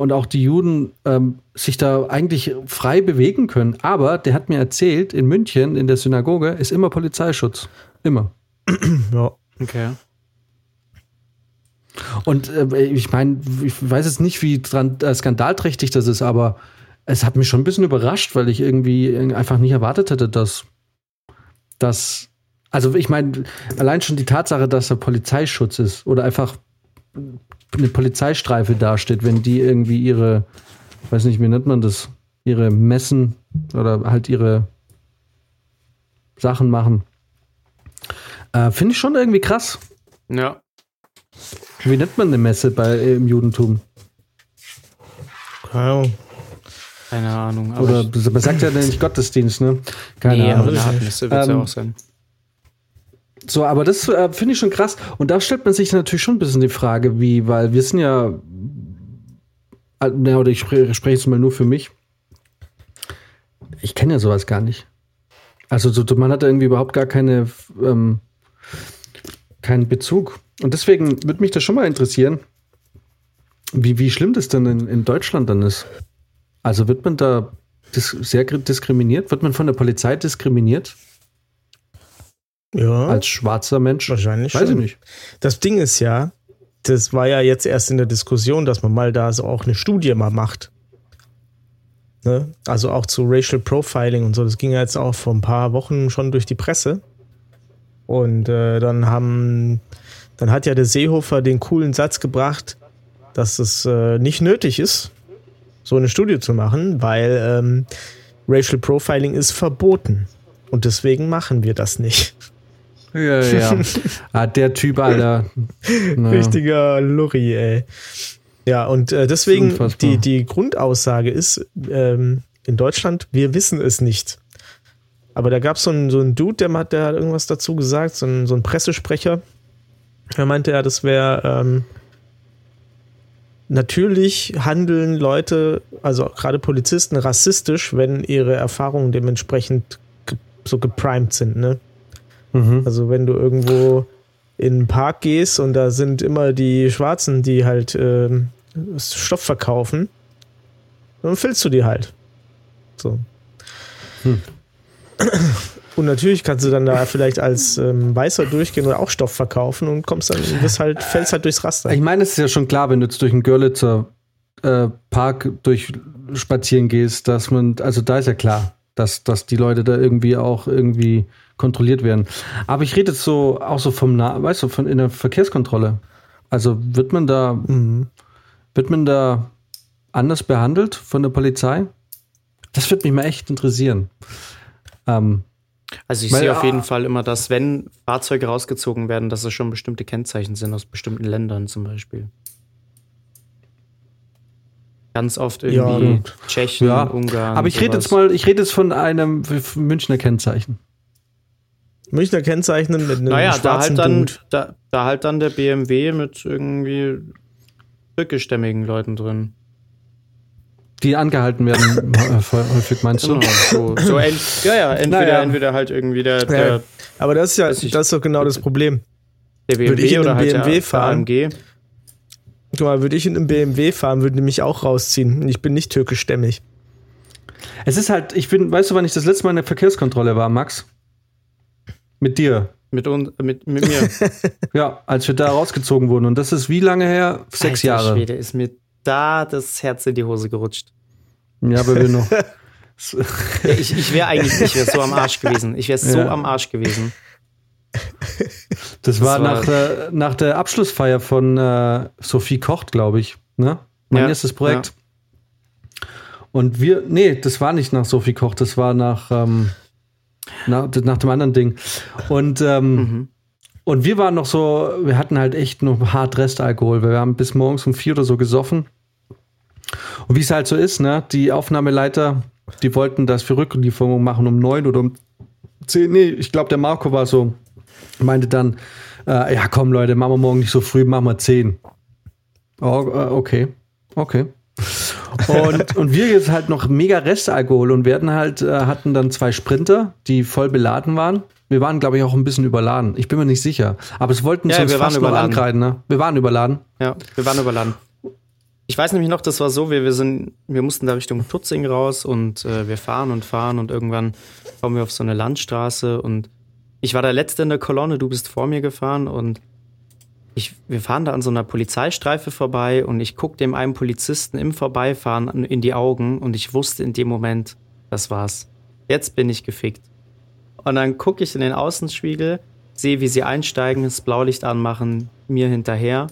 [SPEAKER 1] und auch die Juden ähm, sich da eigentlich frei bewegen können. Aber der hat mir erzählt, in München, in der Synagoge, ist immer Polizeischutz. Immer. [CLEARS THROAT]
[SPEAKER 3] Ja.
[SPEAKER 4] Okay.
[SPEAKER 1] Und äh, ich meine, ich weiß jetzt nicht, wie dran, äh, skandalträchtig das ist, aber es hat mich schon ein bisschen überrascht, weil ich irgendwie einfach nicht erwartet hätte, dass das. Also ich meine, allein schon die Tatsache, dass da Polizeischutz ist oder einfach eine Polizeistreife dasteht, wenn die irgendwie ihre, weiß nicht, wie nennt man das, ihre Messen oder halt ihre Sachen machen. Äh, Finde ich schon irgendwie krass.
[SPEAKER 4] Ja.
[SPEAKER 1] Wie nennt man eine Messe bei, im Judentum?
[SPEAKER 3] Keine Ahnung.
[SPEAKER 4] Keine Ahnung. aber
[SPEAKER 1] Oder man sagt ja nicht Gottesdienst, ne? Keine
[SPEAKER 4] nee, aber
[SPEAKER 1] Ahnung.
[SPEAKER 4] eine Hartmesse wird es
[SPEAKER 1] Ähm,
[SPEAKER 4] ja auch sein.
[SPEAKER 1] So, aber das äh, finde ich schon krass. Und da stellt man sich natürlich schon ein bisschen die Frage, wie, weil wir sind ja, äh, na, oder ich spre spreche jetzt mal nur für mich. Ich kenne ja sowas gar nicht. Also so, man hat da irgendwie überhaupt gar keine, ähm, keinen Bezug. Und deswegen würde mich das schon mal interessieren, wie, wie schlimm das denn in, in Deutschland dann ist. Also wird man da dis sehr diskriminiert? Wird man von der Polizei diskriminiert
[SPEAKER 3] Ja,
[SPEAKER 1] als schwarzer Mensch?
[SPEAKER 3] wahrscheinlich
[SPEAKER 1] Weiß ich
[SPEAKER 3] schon.
[SPEAKER 1] nicht.
[SPEAKER 3] Das Ding ist ja, das war ja jetzt erst in der Diskussion, dass man mal da so auch eine Studie mal macht. Ne? Also auch zu Racial Profiling und so. Das ging ja jetzt auch vor ein paar Wochen schon durch die Presse. Und äh, dann haben, dann hat ja der Seehofer den coolen Satz gebracht, dass es äh, nicht nötig ist, so eine Studie zu machen, weil ähm, Racial Profiling ist verboten. Und deswegen machen wir das nicht.
[SPEAKER 1] Ja, ja. [LAUGHS] ah, der Typ, Alter. Naja.
[SPEAKER 3] Richtiger Lurri, ey. Ja, und äh, deswegen die, die Grundaussage ist, ähm, in Deutschland, wir wissen es nicht. Aber da gab es so einen, so einen Dude, der hat, der hat irgendwas dazu gesagt, so ein, so ein Pressesprecher. Er meinte ja, das wäre ähm, natürlich handeln Leute, also gerade Polizisten, rassistisch, wenn ihre Erfahrungen dementsprechend ge so geprimed sind, ne?
[SPEAKER 1] Mhm.
[SPEAKER 3] Also wenn du irgendwo in einen Park gehst und da sind immer die Schwarzen, die halt ähm, Stoff verkaufen, dann filzt du die halt. So.
[SPEAKER 1] Hm.
[SPEAKER 3] Und natürlich kannst du dann da vielleicht als ähm, Weißer durchgehen oder auch Stoff verkaufen und kommst dann, bist halt, fällst halt durchs Raster.
[SPEAKER 1] Ich meine, es ist ja schon klar, wenn du jetzt durch den Görlitzer äh, Park durch spazieren gehst, dass man, also da ist ja klar, dass, dass die Leute da irgendwie auch irgendwie kontrolliert werden. Aber ich rede jetzt so auch so vom, Na weißt du, von in der Verkehrskontrolle. Also wird man da,
[SPEAKER 3] Mhm.
[SPEAKER 1] wird man da anders behandelt von der Polizei? Das würde mich mal echt interessieren. Ähm,
[SPEAKER 4] Also ich
[SPEAKER 1] Weil,
[SPEAKER 4] sehe auf
[SPEAKER 1] ah,
[SPEAKER 4] jeden Fall immer, dass wenn Fahrzeuge rausgezogen werden, dass es schon bestimmte Kennzeichen sind aus bestimmten Ländern zum Beispiel. Ganz oft
[SPEAKER 3] Ja,
[SPEAKER 4] irgendwie
[SPEAKER 3] gut.
[SPEAKER 4] Tschechien,
[SPEAKER 1] ja,
[SPEAKER 4] Ungarn.
[SPEAKER 1] aber ich rede jetzt mal, ich rede jetzt von einem Münchner Kennzeichen.
[SPEAKER 3] Münchner kennzeichnen mit einem
[SPEAKER 4] Naja, da
[SPEAKER 3] schwarzen
[SPEAKER 4] halt, dann,
[SPEAKER 3] Dude.
[SPEAKER 4] da, da halt dann der BMW mit irgendwie türkischstämmigen Leuten drin.
[SPEAKER 1] Die angehalten werden, [LAUGHS] hä- häufig meinst du?
[SPEAKER 4] Genau, so, so ja, ja, entweder,
[SPEAKER 1] Naja.
[SPEAKER 4] entweder halt irgendwie der,
[SPEAKER 3] Ja,
[SPEAKER 4] der,
[SPEAKER 3] aber das ist ja, das ist doch genau das Problem.
[SPEAKER 4] der
[SPEAKER 3] Würde ich
[SPEAKER 4] BMW
[SPEAKER 3] in
[SPEAKER 4] oder
[SPEAKER 3] einem
[SPEAKER 4] halt
[SPEAKER 3] BMW
[SPEAKER 4] der,
[SPEAKER 3] fahren? Guck mal, würde ich in einem BMW fahren, würde die mich auch rausziehen. Ich bin nicht türkischstämmig.
[SPEAKER 1] Es ist halt, ich bin, weißt du, wann ich das letzte Mal in der Verkehrskontrolle war, Max? Mit dir.
[SPEAKER 4] Mit, uns, mit, mit mir. [LAUGHS]
[SPEAKER 1] Ja, als wir da rausgezogen wurden. Und das ist wie lange her? Sechs
[SPEAKER 4] Alter
[SPEAKER 1] Jahre.
[SPEAKER 4] Schwede, ist mir da das Herz in die Hose gerutscht.
[SPEAKER 1] Ja, aber wir noch. [LAUGHS]
[SPEAKER 4] Ja, ich ich wäre eigentlich, ich wäre so am Arsch gewesen. Ich wäre so
[SPEAKER 1] Ja.
[SPEAKER 4] am Arsch gewesen.
[SPEAKER 1] Das war,
[SPEAKER 4] war-
[SPEAKER 1] nach, der, nach der Abschlussfeier von äh, Sophie Kocht, glaube ich. Ne? Mein
[SPEAKER 4] Ja,
[SPEAKER 1] erstes Projekt. Und wir, nee, das war nicht nach Sophie Kocht, das war nach, ähm, nach, nach dem anderen Ding. Und, ähm,
[SPEAKER 4] Mhm.
[SPEAKER 1] und wir waren noch so, wir hatten halt echt noch hart Restalkohol, weil wir haben bis morgens um vier oder so gesoffen. Und wie es halt so ist, ne, die Aufnahmeleiter, die wollten, dass wir Rücklieferungen machen um neun oder um zehn. Nee, ich glaube, der Marco war so, meinte dann, Äh, ja, komm, Leute, machen wir morgen nicht so früh, machen wir 10. Oh, äh, okay. Okay. Und, und wir jetzt halt noch mega Restalkohol und werden halt, äh, hatten dann zwei Sprinter, die voll beladen waren. Wir waren, glaube ich, auch ein bisschen überladen. Ich bin mir nicht sicher. Aber es wollten
[SPEAKER 4] Ja,
[SPEAKER 1] uns
[SPEAKER 4] wir waren
[SPEAKER 1] fast noch
[SPEAKER 4] überladen.
[SPEAKER 1] ankreiden, ne? Wir waren überladen.
[SPEAKER 4] Ja, wir waren überladen. Ich weiß nämlich noch, das war so, wir, wir sind, wir mussten da Richtung Tutzing raus und äh, wir fahren und fahren und irgendwann kommen wir auf so eine Landstraße und ich war der Letzte in der Kolonne, du bist vor mir gefahren und ich, wir fahren da an so einer Polizeistreife vorbei und ich guck dem einen Polizisten im Vorbeifahren in die Augen und ich wusste in dem Moment, das war's. Jetzt bin ich gefickt. Und dann gucke ich in den Außenspiegel, sehe, wie sie einsteigen, das Blaulicht anmachen, mir hinterher.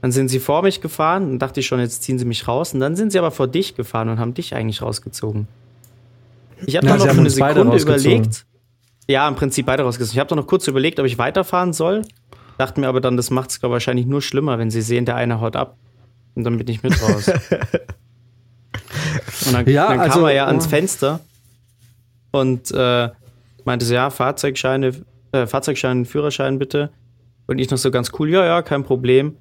[SPEAKER 4] Dann sind sie vor mich gefahren und dachte ich schon, jetzt ziehen sie mich raus. Und dann sind sie aber vor dich gefahren und haben dich eigentlich rausgezogen. Ich habe
[SPEAKER 1] Ja,
[SPEAKER 4] dann noch für eine Sekunde überlegt. Ja, im Prinzip beide rausgezogen. Ich habe dann noch kurz überlegt, ob ich weiterfahren soll. Dachte mir aber dann, das macht es wahrscheinlich nur schlimmer, wenn sie sehen, der eine haut ab. Und dann bin ich mit raus. [LAUGHS] und dann,
[SPEAKER 1] Ja,
[SPEAKER 4] dann
[SPEAKER 1] also,
[SPEAKER 4] kam er ja ans
[SPEAKER 1] oh.
[SPEAKER 4] Fenster und äh, meinte so, ja, Fahrzeugscheine, äh, Fahrzeugschein, Führerschein bitte. Und ich noch so ganz cool, ja, ja, kein Problem.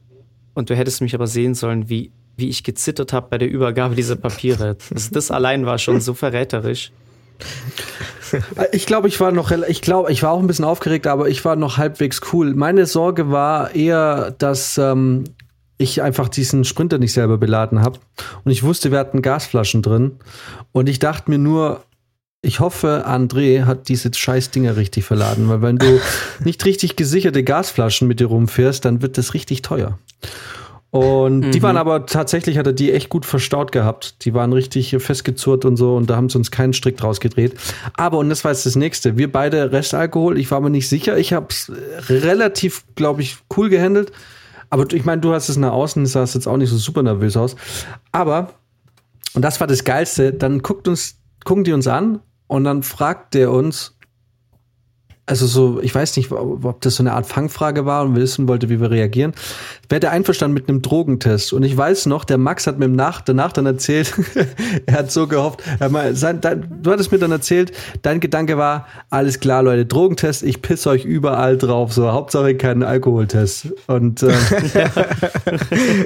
[SPEAKER 4] Und du hättest mich aber sehen sollen, wie, wie ich gezittert habe bei der Übergabe dieser Papiere. Also das allein war schon so verräterisch. [LAUGHS]
[SPEAKER 1] Ich glaube, ich war noch, ich glaube, ich war auch ein bisschen aufgeregt, aber ich war noch halbwegs cool. Meine Sorge war eher, dass ähm, ich einfach diesen Sprinter nicht selber beladen habe. Und ich wusste, wir hatten Gasflaschen drin. Und ich dachte mir nur, ich hoffe, André hat diese scheiß Dinger richtig verladen, weil wenn du [LAUGHS] nicht richtig gesicherte Gasflaschen mit dir rumfährst, dann wird das richtig teuer. Und die
[SPEAKER 4] Mhm.
[SPEAKER 1] waren aber tatsächlich, hat er die echt gut verstaut gehabt. Die waren richtig festgezurrt und so und da haben sie uns keinen Strick draus gedreht. Aber, und das war jetzt das nächste, wir beide Restalkohol, ich war mir nicht sicher. Ich habe es relativ, glaube ich, cool gehandelt. Aber ich meine, du hast es nach außen, sahst jetzt auch nicht so super nervös aus. Aber, und das war das Geilste, dann guckt uns, gucken die uns an und dann fragt der uns, also so, ich weiß nicht, ob das so eine Art Fangfrage war und wissen wollte, wie wir reagieren. Wäre der einverstanden mit einem Drogentest? Und ich weiß noch, der Max hat mir nach, danach dann erzählt, [LAUGHS] er hat so gehofft, er meint, sein, dein, du hattest mir dann erzählt, dein Gedanke war, alles klar, Leute, Drogentest, ich piss euch überall drauf, so, Hauptsache keinen Alkoholtest. Und, äh, [LAUGHS]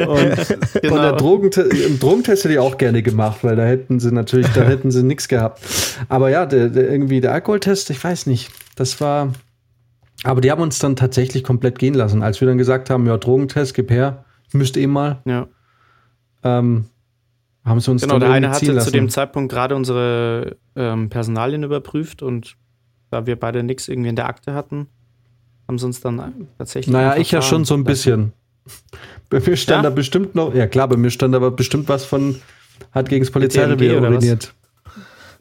[SPEAKER 1] und, und der Drogentest, einen Drogentest hätte ich auch gerne gemacht, weil da hätten sie natürlich, da hätten sie nichts gehabt. Aber ja, der, der, irgendwie der Alkoholtest, ich weiß nicht, das war. Aber die haben uns dann tatsächlich komplett gehen lassen. Als wir dann gesagt haben, ja, Drogentest, gib her, müsst eh mal,
[SPEAKER 4] Ja.
[SPEAKER 1] ähm, haben sie uns
[SPEAKER 4] Genau,
[SPEAKER 1] dann
[SPEAKER 4] der eine hatte
[SPEAKER 1] ziehen
[SPEAKER 4] zu dem
[SPEAKER 1] lassen.
[SPEAKER 4] Zeitpunkt gerade unsere ähm, Personalien überprüft und da wir beide nichts irgendwie in der Akte hatten, haben sie uns dann tatsächlich.
[SPEAKER 1] Naja, ich ja schon so ein
[SPEAKER 4] lassen.
[SPEAKER 1] bisschen. Bei mir stand
[SPEAKER 4] Ja?
[SPEAKER 1] da bestimmt noch, ja klar, bei mir stand aber bestimmt was von, hat gegen das Polizeirevier uriniert.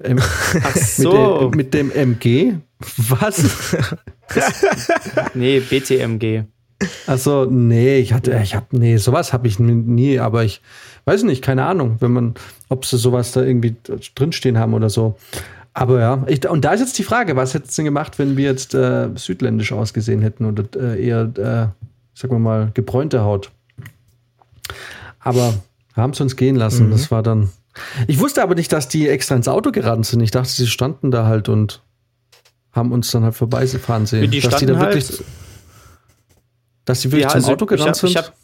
[SPEAKER 1] Ähm,
[SPEAKER 4] Ach
[SPEAKER 1] mit,
[SPEAKER 4] so.
[SPEAKER 1] dem, mit dem MG? Was?
[SPEAKER 4] nee, BTMG.
[SPEAKER 1] Also nee, ich hatte, ich habe, nee, sowas habe ich nie, aber ich weiß nicht, keine Ahnung, wenn man, ob sie sowas da irgendwie drinstehen haben oder so. Aber ja, ich, und da ist jetzt die Frage, was hättest du denn gemacht, wenn wir jetzt äh, südländisch ausgesehen hätten oder äh, eher, äh, sagen wir mal, gebräunte Haut? Aber haben sie uns gehen lassen,
[SPEAKER 3] Mhm.
[SPEAKER 1] das war dann. Ich wusste aber nicht, dass die extra ins Auto gerannt sind. Ich dachte, sie standen da halt und haben uns dann halt vorbeifahren sehen.
[SPEAKER 4] Die
[SPEAKER 1] dass die da wirklich,
[SPEAKER 4] halt-
[SPEAKER 1] dass die wirklich
[SPEAKER 4] Ja,
[SPEAKER 1] zum
[SPEAKER 4] also
[SPEAKER 1] Auto
[SPEAKER 4] ich
[SPEAKER 1] gerannt
[SPEAKER 4] hab, ich
[SPEAKER 1] sind.
[SPEAKER 4] hab,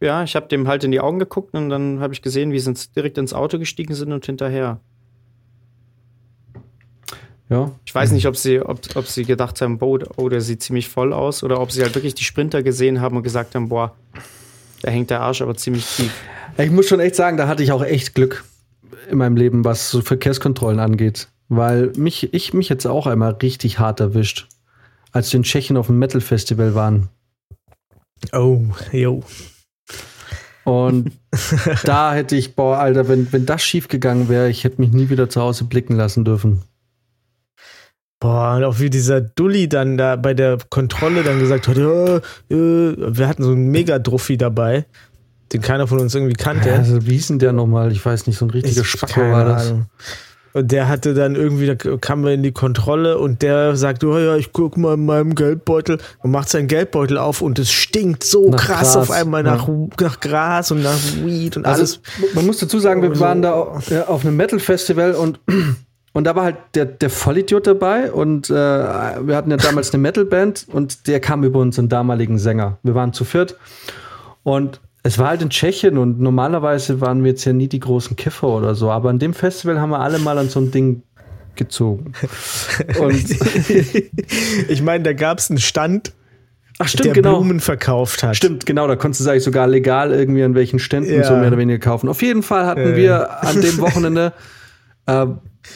[SPEAKER 4] ja, ich habe dem halt in die Augen geguckt und dann habe ich gesehen, wie sie ins- direkt ins Auto gestiegen sind und hinterher.
[SPEAKER 1] ja.
[SPEAKER 4] Ich weiß nicht, ob sie, ob, ob sie gedacht haben, boah, oh, der sieht ziemlich voll aus, oder ob sie halt wirklich die Sprinter gesehen haben und gesagt haben, boah, da hängt der Arsch aber ziemlich tief.
[SPEAKER 1] Ich muss schon echt sagen, da hatte ich auch echt Glück in meinem Leben, was so Verkehrskontrollen angeht. Weil mich, ich mich jetzt auch einmal richtig hart erwischt, als wir in Tschechien auf dem Metal-Festival waren.
[SPEAKER 3] Oh, jo.
[SPEAKER 1] Und [LAUGHS] da hätte ich, boah, Alter, wenn, wenn das schief gegangen wäre, ich hätte mich nie wieder zu Hause blicken lassen dürfen.
[SPEAKER 3] Boah, und auch wie dieser Dulli dann da bei der Kontrolle dann gesagt hat, ja, äh, wir hatten so einen Mega-Druffi dabei, den keiner von uns irgendwie kannte.
[SPEAKER 1] Also, wie hieß denn der nochmal? Ich weiß nicht, so ein richtiger
[SPEAKER 3] Ich-
[SPEAKER 1] Spacko war das.
[SPEAKER 3] Ahnung. Und der hatte dann irgendwie, da kamen wir in die Kontrolle und der sagt, oh ja, ich guck mal in meinem Geldbeutel und macht seinen Geldbeutel auf und es stinkt so
[SPEAKER 1] Nach
[SPEAKER 3] krass
[SPEAKER 1] Gras,
[SPEAKER 3] auf einmal nach,
[SPEAKER 1] ja.
[SPEAKER 3] nach Gras und nach Weed und alles.
[SPEAKER 1] Also, man muss dazu sagen, wir
[SPEAKER 3] So.
[SPEAKER 1] waren da ja, auf einem Metal-Festival und [CLEARS THROAT] und da war halt der, der Vollidiot dabei und äh, wir hatten ja damals eine Metalband und der kam über unseren damaligen Sänger. Wir waren zu viert und es war halt in Tschechien und normalerweise waren wir jetzt ja nie die großen Kiffer oder so, aber an dem Festival haben wir alle mal an so einem Ding gezogen. [LAUGHS] [LAUGHS]
[SPEAKER 3] Ich meine, da gab es einen Stand,
[SPEAKER 1] Ach, stimmt,
[SPEAKER 3] der
[SPEAKER 1] genau.
[SPEAKER 3] Blumen verkauft hat.
[SPEAKER 1] Stimmt, genau, da konntest du eigentlich sogar legal irgendwie an welchen Ständen
[SPEAKER 3] Ja.
[SPEAKER 1] so mehr oder weniger kaufen. Auf jeden Fall hatten
[SPEAKER 3] Ja.
[SPEAKER 1] wir an dem Wochenende, [LAUGHS] äh,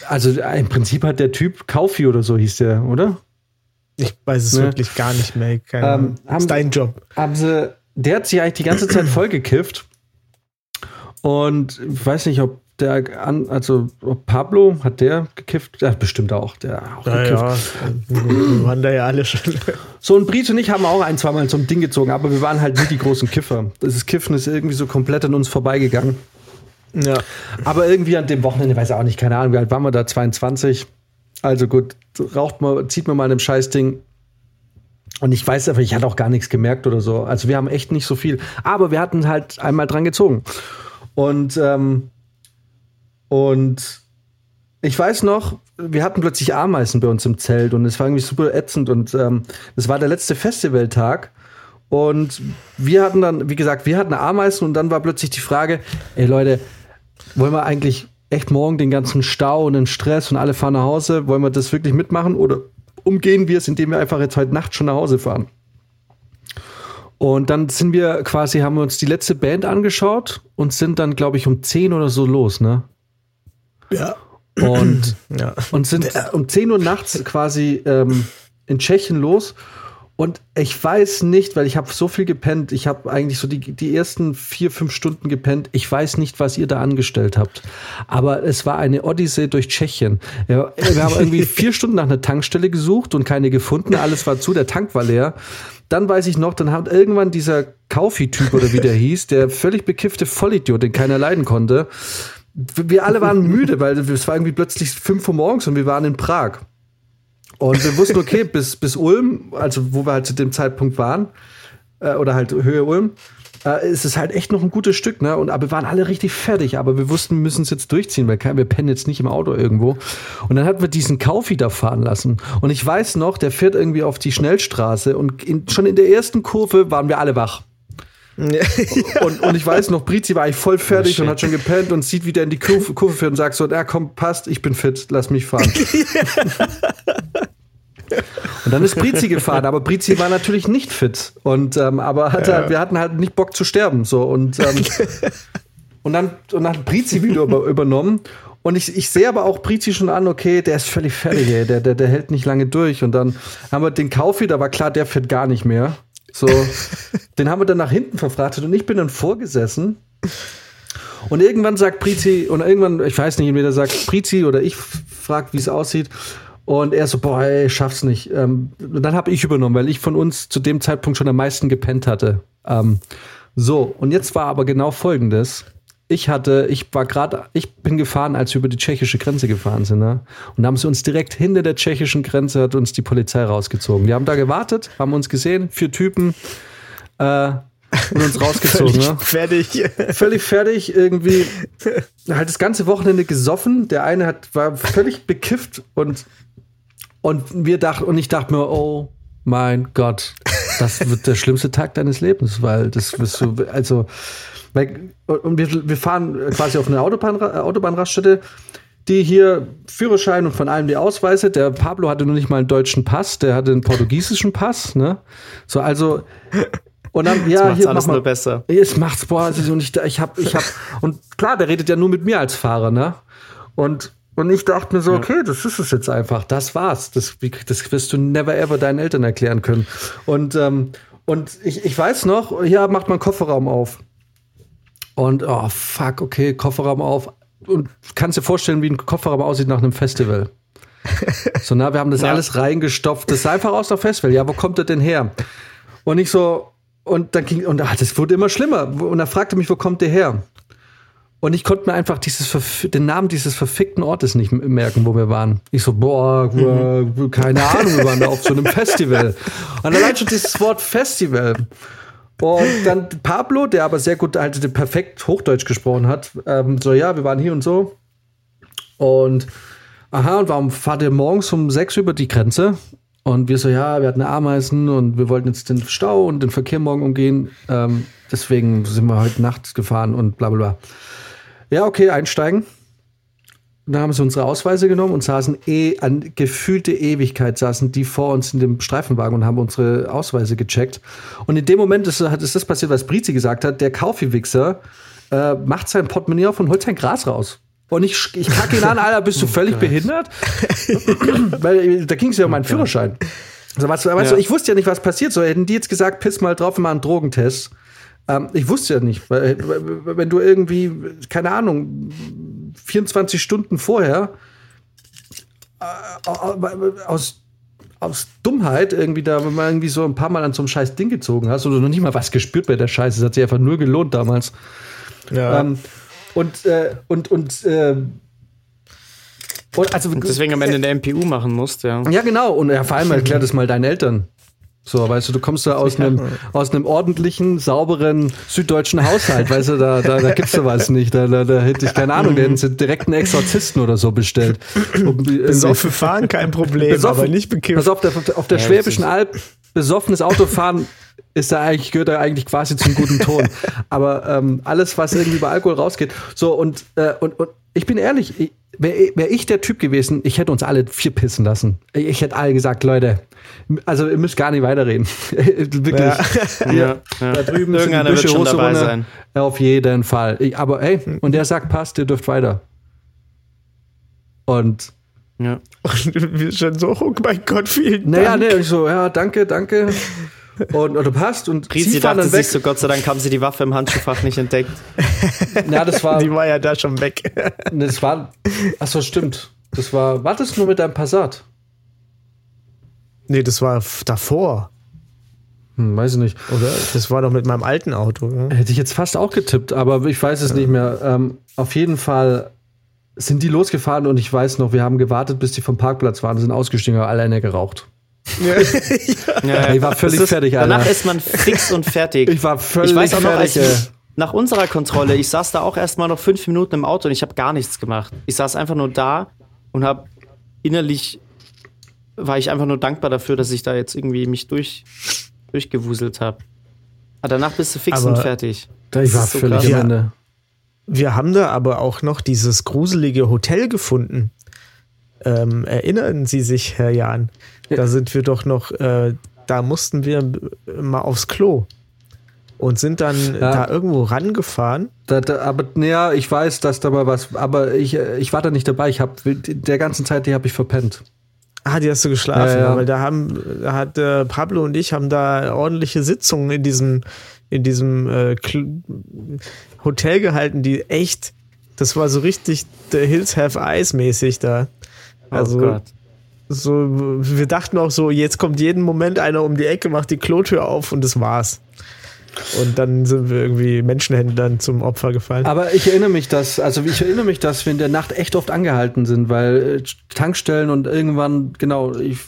[SPEAKER 1] also im Prinzip hat der Typ Kaufi oder so hieß der, oder?
[SPEAKER 3] Ich weiß es
[SPEAKER 1] Ne.
[SPEAKER 3] wirklich gar nicht mehr. Keine
[SPEAKER 1] Ähm, haben-
[SPEAKER 3] ist dein Job.
[SPEAKER 1] haben sie, der hat sich eigentlich die ganze Zeit vollgekifft. Und ich weiß nicht, ob der, an, also Pablo, hat der gekifft? Ja, bestimmt auch, der auch
[SPEAKER 3] Ja,
[SPEAKER 1] gekifft.
[SPEAKER 3] ja. Waren da ja alle schon.
[SPEAKER 1] So, und Brit und ich haben auch ein, zweimal so ein Ding gezogen, aber wir waren halt nie die großen Kiffer. Das Kiffen ist irgendwie so komplett an uns vorbeigegangen.
[SPEAKER 3] Ja.
[SPEAKER 1] Aber irgendwie an dem Wochenende, weiß ich auch nicht, keine Ahnung, wie alt waren wir da? 22. Also gut, raucht mal, zieht man mal an dem Scheißding. Und ich weiß einfach, ich hatte auch gar nichts gemerkt oder so. Also wir haben echt nicht so viel. Aber wir hatten halt einmal dran gezogen. Und, ähm, und ich weiß noch, wir hatten plötzlich Ameisen bei uns im Zelt und es war irgendwie super ätzend. Und ähm, war der letzte Festivaltag. Und wir hatten dann, wie gesagt, wir hatten Ameisen und dann war plötzlich die Frage, ey Leute, wollen wir eigentlich echt morgen den ganzen Stau und den Stress und alle fahren nach Hause? Wollen wir das wirklich mitmachen oder umgehen wir es, indem wir einfach jetzt heute Nacht schon nach Hause fahren? Und dann sind wir quasi, haben wir uns die letzte Band angeschaut und sind dann, glaube ich, um 10 oder so los, ne?
[SPEAKER 3] Ja.
[SPEAKER 1] Und, [CLEARS THROAT]
[SPEAKER 3] Ja.
[SPEAKER 1] und sind um 10 Uhr nachts quasi ähm, in Tschechien los. Und ich weiß nicht, weil ich habe so viel gepennt. Ich habe eigentlich so die, die ersten vier, fünf Stunden gepennt. Ich weiß nicht, was ihr da angestellt habt. Aber es war eine Odyssee durch Tschechien. Wir haben irgendwie [LAUGHS] vier Stunden nach einer Tankstelle gesucht und keine gefunden. Alles war zu, der Tank war leer. Dann weiß ich noch, dann hat irgendwann dieser Kaufi-Typ oder wie der hieß, der völlig bekiffte Vollidiot, den keiner leiden konnte. Wir alle waren müde, weil es war irgendwie plötzlich fünf Uhr morgens und wir waren in Prag. Und wir wussten, okay, bis, bis Ulm, also wo wir halt zu dem Zeitpunkt waren, äh, oder halt Höhe Ulm, äh, ist es halt echt noch ein gutes Stück, ne? Und aber wir waren alle richtig fertig, aber wir wussten, wir müssen es jetzt durchziehen, weil wir pennen jetzt nicht im Auto irgendwo. Und dann hatten wir diesen Kaufi da fahren lassen. Und ich weiß noch, der fährt irgendwie auf die Schnellstraße und in, schon in der ersten Kurve waren wir alle wach. [LAUGHS] Und, und ich weiß noch, Brizi war eigentlich voll fertig
[SPEAKER 4] Oh,
[SPEAKER 1] und hat schon gepennt und sieht wieder in die Kurve, Kurve fährt und sagt so, ja komm, passt, ich bin fit, lass mich fahren. [LAUGHS] [LAUGHS] Und dann ist Brizi gefahren, aber Brizi war natürlich nicht fit. Und ähm, aber hatte, halt- wir hatten halt nicht Bock zu sterben. So und, ähm, [LAUGHS] und dann und dann hat Brizi wieder über, übernommen. Und ich, ich sehe aber auch Brizi schon an, okay, der ist völlig fertig, ey. Der, der, der hält nicht lange durch. Und dann haben wir den Kaufi, da war klar, der fährt gar nicht mehr. So, [LAUGHS] den haben wir dann nach hinten verfrachtet und ich bin dann vorgesessen. Und irgendwann sagt Brizi, und irgendwann, ich weiß nicht, entweder sagt Brizi oder ich fragt, wie es aussieht. Und er so, boah, ey, schaff's nicht. Ähm, dann habe ich übernommen, weil ich von uns zu dem Zeitpunkt schon am meisten gepennt hatte. Ähm, so, und jetzt war aber genau folgendes. Ich hatte, ich war gerade, ich bin gefahren, als wir über die tschechische Grenze gefahren sind, ne? Und da haben sie uns direkt hinter der tschechischen Grenze hat uns die Polizei rausgezogen. Die haben da gewartet, haben uns gesehen, vier Typen, äh, und uns [LAUGHS] rausgezogen,
[SPEAKER 3] Völlig
[SPEAKER 1] ne?
[SPEAKER 3] fertig. [LAUGHS]
[SPEAKER 1] völlig fertig, irgendwie halt das ganze Wochenende gesoffen. Der eine hat, war völlig bekifft und, und wir dachten, und ich dachte mir, oh mein Gott, das wird der schlimmste Tag deines Lebens, weil das wirst du, also, weil, und wir, wir fahren quasi auf eine Autobahn, Autobahnraststätte, die hier Führerschein und von allem die Ausweise. Der Pablo hatte nur nicht mal einen deutschen Pass, der hatte einen portugiesischen Pass, ne? So, also, und dann, ja,
[SPEAKER 4] macht's
[SPEAKER 1] hier,
[SPEAKER 4] alles
[SPEAKER 1] mach mal,
[SPEAKER 4] nur besser.
[SPEAKER 1] es macht's, boah, und ich, ich hab, ich hab, und klar, der redet ja nur mit mir als Fahrer, ne? Und, und ich dachte mir so, okay, das ist es jetzt einfach, das war's. Das, das wirst du never ever deinen Eltern erklären können. Und, ähm, und ich, ich weiß noch, hier macht man Kofferraum auf. Und, oh, fuck, okay, Kofferraum auf. Und kannst dir vorstellen, wie ein Kofferraum aussieht nach einem Festival. [LAUGHS] So, na, wir haben das
[SPEAKER 4] Ja.
[SPEAKER 1] alles reingestopft. Das sah einfach aus nach Festival. Ja, wo kommt das denn her? Und ich so, und dann ging, und ah, das wurde immer schlimmer. Und er fragte mich, wo kommt der her? Und ich konnte mir einfach dieses, den Namen dieses verfickten Ortes nicht merken, wo wir waren. Ich so, boah, äh, keine Ahnung, wir waren da auf so einem Festival. Und allein schon dieses Wort Festival. Und dann Pablo, der aber sehr gut halt perfekt Hochdeutsch gesprochen hat, ähm, so, ja, wir waren hier und so. Und aha, und warum fahrt ihr morgens um sechs über die Grenze? Und wir so, ja, wir hatten Ameisen und wir wollten jetzt den Stau und den Verkehr morgen umgehen. Ähm, deswegen sind wir heute Nacht gefahren und bla bla bla. Ja, okay, einsteigen. Und dann haben sie unsere Ausweise genommen und saßen eh an gefühlte Ewigkeit, saßen die vor uns in dem Streifenwagen und haben unsere Ausweise gecheckt. Und in dem Moment ist, ist das passiert, was Brizi gesagt hat, der Kaufi-Wichser äh, macht sein Portemonnaie auf und holt sein Gras raus. Und ich, ich kacke ihn an, Alter, bist du völlig behindert? [LAUGHS] Weil da ging es ja um meinen Führerschein. Also, weißt, du, weißt
[SPEAKER 4] Ja.
[SPEAKER 1] du, ich wusste ja nicht, was passiert. So hätten die jetzt gesagt, piss mal drauf, wir machen einen Drogentest. Ähm, ich wusste ja nicht, weil, wenn du irgendwie, keine Ahnung, 24 Stunden vorher äh, aus, aus Dummheit irgendwie da, wenn man irgendwie so ein paar Mal an so einem scheiß Ding gezogen hast oder noch nicht mal was gespürt bei der Scheiße, das hat sich einfach nur gelohnt damals.
[SPEAKER 3] Ja.
[SPEAKER 1] Ähm, und, äh, und, und, äh, und also
[SPEAKER 4] Und deswegen am Ende eine MPU machen musst, ja.
[SPEAKER 1] ja, genau. Und ja, vor allem erklär das mal deinen Eltern. So, weißt du, du kommst da aus einem, aus einem ordentlichen, sauberen süddeutschen Haushalt, weißt du, da, da, da gibt's sowas nicht. Da, da, da hätte ich keine Ahnung, da hätten sie direkt einen Exorzisten oder so bestellt. Um,
[SPEAKER 3] Besoffen fahren, kein [LAUGHS] Problem,
[SPEAKER 1] Besoffen.
[SPEAKER 3] aber nicht bekifft.
[SPEAKER 1] Pass auf, der, auf der
[SPEAKER 4] Ja,
[SPEAKER 1] Schwäbischen Alb, besoffenes Autofahren ist da eigentlich, gehört da eigentlich quasi zum guten Ton. Aber ähm, alles, was irgendwie über Alkohol rausgeht. So, und, äh, und, und ich bin ehrlich, wäre wär ich der Typ gewesen, ich hätte uns alle vier pissen lassen. Ich, hätte alle gesagt, Leute, also ihr müsst gar nicht weiterreden. [LAUGHS] Wirklich.
[SPEAKER 3] Ja.
[SPEAKER 4] ja, ja.
[SPEAKER 1] Da drüben sind die
[SPEAKER 4] Irgendeiner wird
[SPEAKER 1] Büsche, Hose
[SPEAKER 4] dabei
[SPEAKER 1] runter.
[SPEAKER 4] sein.
[SPEAKER 1] Auf jeden Fall. Ich, aber hey, und der sagt, passt, ihr dürft weiter. Und
[SPEAKER 4] Ja.
[SPEAKER 3] Und [LAUGHS] wir schon so, oh mein Gott, vielen
[SPEAKER 1] naja,
[SPEAKER 3] Dank.
[SPEAKER 1] nee, ich so, ja, danke, danke. [LAUGHS] Und oder passt. Und
[SPEAKER 4] Risi
[SPEAKER 1] sie fahren
[SPEAKER 4] dachte
[SPEAKER 1] dann weg.
[SPEAKER 4] sich so, Gott sei Dank haben sie die Waffe im Handschuhfach nicht entdeckt.
[SPEAKER 1] Ja, das war,
[SPEAKER 3] Die war ja da schon weg.
[SPEAKER 1] das war, ach so, stimmt. Das war, war das nur mit deinem Passat?
[SPEAKER 3] nee, das war davor,
[SPEAKER 1] Hm, weiß ich nicht.
[SPEAKER 3] oder? Das war doch mit meinem alten Auto. Ne?
[SPEAKER 1] Hätte ich jetzt fast auch getippt, aber ich weiß es nicht mehr. Ähm, auf jeden Fall sind die losgefahren und ich weiß noch, wir haben gewartet, bis die vom Parkplatz waren, sind ausgestiegen, aber alle eine geraucht. [LAUGHS]
[SPEAKER 4] Ja,
[SPEAKER 1] Ich war völlig
[SPEAKER 4] ist,
[SPEAKER 1] fertig, Alter.
[SPEAKER 4] Danach ist man fix und fertig.
[SPEAKER 1] Ich war völlig
[SPEAKER 4] ich weiß auch noch, als
[SPEAKER 1] fertig, ey.
[SPEAKER 4] nach unserer Kontrolle, ich saß da auch erst mal noch fünf Minuten im Auto und ich habe gar nichts gemacht. Ich saß einfach nur da und habe innerlich war ich einfach nur dankbar dafür, dass ich da jetzt irgendwie mich durch, durchgewuselt habe. Aber danach bist du fix
[SPEAKER 3] Aber
[SPEAKER 4] und fertig.
[SPEAKER 1] Ich war
[SPEAKER 4] so
[SPEAKER 1] völlig
[SPEAKER 4] krass.
[SPEAKER 1] am
[SPEAKER 3] Ja.
[SPEAKER 1] Ende.
[SPEAKER 3] Wir haben da aber auch noch dieses gruselige Hotel gefunden. Ähm, erinnern Sie sich, Herr Jahn? Da sind wir doch noch, äh, da mussten wir mal aufs Klo und sind dann
[SPEAKER 1] Ja.
[SPEAKER 3] da irgendwo rangefahren.
[SPEAKER 1] Da, da, aber naja, ich weiß, dass da mal was, aber ich, äh, ich war da nicht dabei. Ich habe der ganzen Zeit, die habe ich verpennt.
[SPEAKER 3] Ah, die hast du geschlafen,
[SPEAKER 1] Ja, ja.
[SPEAKER 3] weil da haben, da hat äh, Pablo und ich haben da ordentliche Sitzungen in diesem, in diesem äh, Hotel gehalten, die echt, das war so richtig The Hills Have Eyes mäßig da. Also
[SPEAKER 4] oh Gott.
[SPEAKER 3] So, wir dachten auch so, jetzt kommt jeden Moment einer um die Ecke, macht die Klotür auf und das war's. Und dann sind wir irgendwie Menschenhändlern zum Opfer gefallen.
[SPEAKER 1] Aber ich erinnere mich, dass, also ich erinnere mich, dass wir in der Nacht echt oft angehalten sind, weil äh, Tankstellen und irgendwann, genau, ich,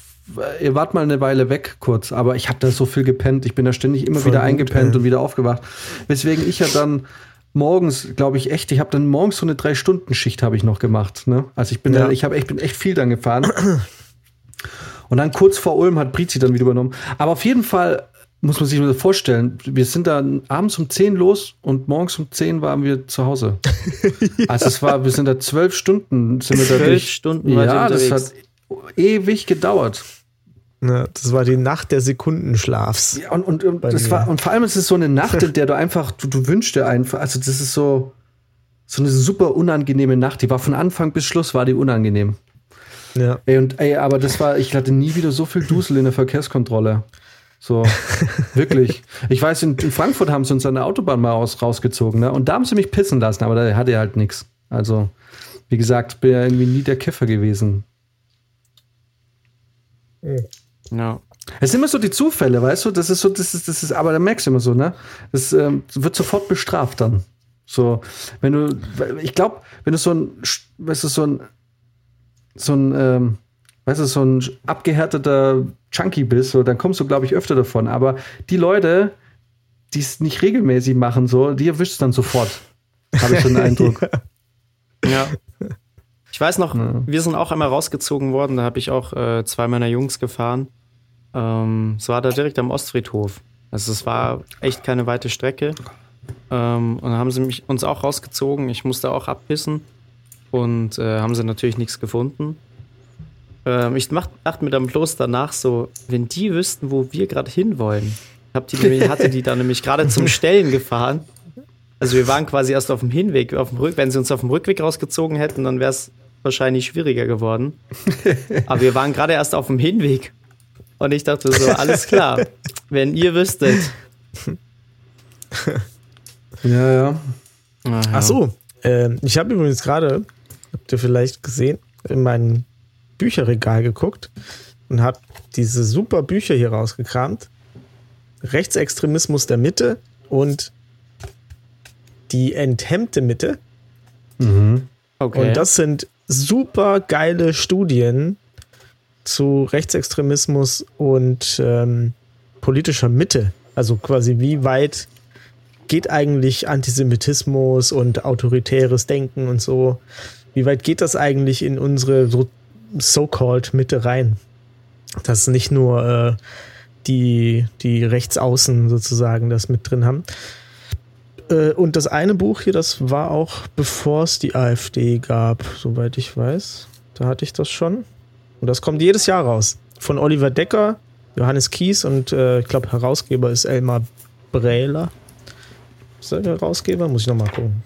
[SPEAKER 1] ihr wart mal eine Weile weg kurz, aber ich habe da so viel gepennt. Ich bin da ständig immer
[SPEAKER 3] Voll
[SPEAKER 1] wieder
[SPEAKER 3] gut,
[SPEAKER 1] eingepennt
[SPEAKER 3] ey.
[SPEAKER 1] und wieder aufgewacht. Weswegen ich ja dann morgens, glaube ich, echt, ich habe dann morgens so eine Drei-Stunden-Schicht habe ich noch gemacht. Ne? Also ich bin,
[SPEAKER 3] Ja.
[SPEAKER 1] da, ich habe echt, bin echt viel dann gefahren. Und dann kurz vor Ulm hat Brizi dann wieder übernommen. Aber auf jeden Fall muss man sich mal vorstellen, wir sind dann abends um 10 los und morgens um 10 waren wir zu Hause. [LAUGHS] Also es war, wir sind da zwölf Stunden, sind wir da
[SPEAKER 4] Zwölf. Stunden ihr
[SPEAKER 1] Ja, das hat ewig gedauert.
[SPEAKER 3] Ja, das war die Nacht der Sekundenschlafs.
[SPEAKER 1] Ja, und, und, und, das
[SPEAKER 3] mir.
[SPEAKER 1] war, und vor allem ist es so eine Nacht, in der du einfach, du, du wünschst dir einfach, also das ist so, so eine super unangenehme Nacht. Die war von Anfang bis Schluss, war die unangenehm.
[SPEAKER 3] Ja.
[SPEAKER 1] Ey, und ey, aber das war, ich hatte nie wieder so viel Dusel in der Verkehrskontrolle. So, [LAUGHS] wirklich. Ich weiß, in, in Frankfurt haben sie uns an der Autobahn mal aus, rausgezogen, ne? Und da haben sie mich pissen lassen, aber da hatte er halt nichts. Also, wie gesagt, bin ja irgendwie nie der Kiffer gewesen.
[SPEAKER 4] Ja.
[SPEAKER 1] Es sind immer so die Zufälle, weißt du? Das ist so, das ist, das ist, aber da merkst du immer so, ne? Das ähm, wird sofort bestraft dann. So, wenn du, ich glaube, wenn du so ein, weißt du, so ein, so ein, ähm, weißt du, so ein abgehärteter Junkie bist, so, dann kommst du, glaube ich, öfter davon. Aber die Leute, die es nicht regelmäßig machen, so, die erwischst du dann sofort. Habe ich so einen [LAUGHS] Eindruck.
[SPEAKER 4] ja. Ich weiß noch,
[SPEAKER 1] Ja.
[SPEAKER 4] wir sind auch einmal rausgezogen worden, da habe ich auch äh, zwei meiner Jungs gefahren. Ähm, es war da direkt am Ostfriedhof. Also es war echt keine weite Strecke. Ähm, und dann haben sie mich, uns auch rausgezogen. Ich musste auch abpissen. Und äh, haben sie natürlich nichts gefunden. Ähm, ich mach, dachte mir dann bloß danach so, wenn die wüssten, wo wir gerade hinwollen. Hab die, nämlich- hatte die dann nämlich gerade zum Stellen gefahren. Also wir waren quasi erst auf dem Hinweg, auf dem Rück, wenn sie uns auf dem Rückweg rausgezogen hätten, dann wäre es wahrscheinlich schwieriger geworden. Aber wir waren gerade erst auf dem Hinweg. Und ich dachte so, alles klar, wenn ihr wüsstet.
[SPEAKER 1] Ja, ja.
[SPEAKER 3] Ach so, ähm, ich habe übrigens gerade, habt ihr vielleicht gesehen, in mein Bücherregal geguckt und habe diese super Bücher hier rausgekramt. Rechtsextremismus der Mitte und die enthemmte Mitte.
[SPEAKER 1] Mhm.
[SPEAKER 4] Okay.
[SPEAKER 3] Und das sind super geile Studien zu Rechtsextremismus und ähm, politischer Mitte. Also quasi, wie weit geht eigentlich Antisemitismus und autoritäres Denken und so? Wie weit geht das eigentlich in unsere so- so-called Mitte rein? Dass nicht nur äh, die, die Rechtsaußen sozusagen das mit drin haben. Äh, und das eine Buch hier, das war auch bevor es die AfD gab, soweit ich weiß. Da hatte ich das schon. Und das kommt jedes Jahr raus. Von Oliver Decker, Johannes Kies und äh, ich glaube, Herausgeber ist Elmar Brähler. Ist er der Herausgeber? Muss ich nochmal gucken.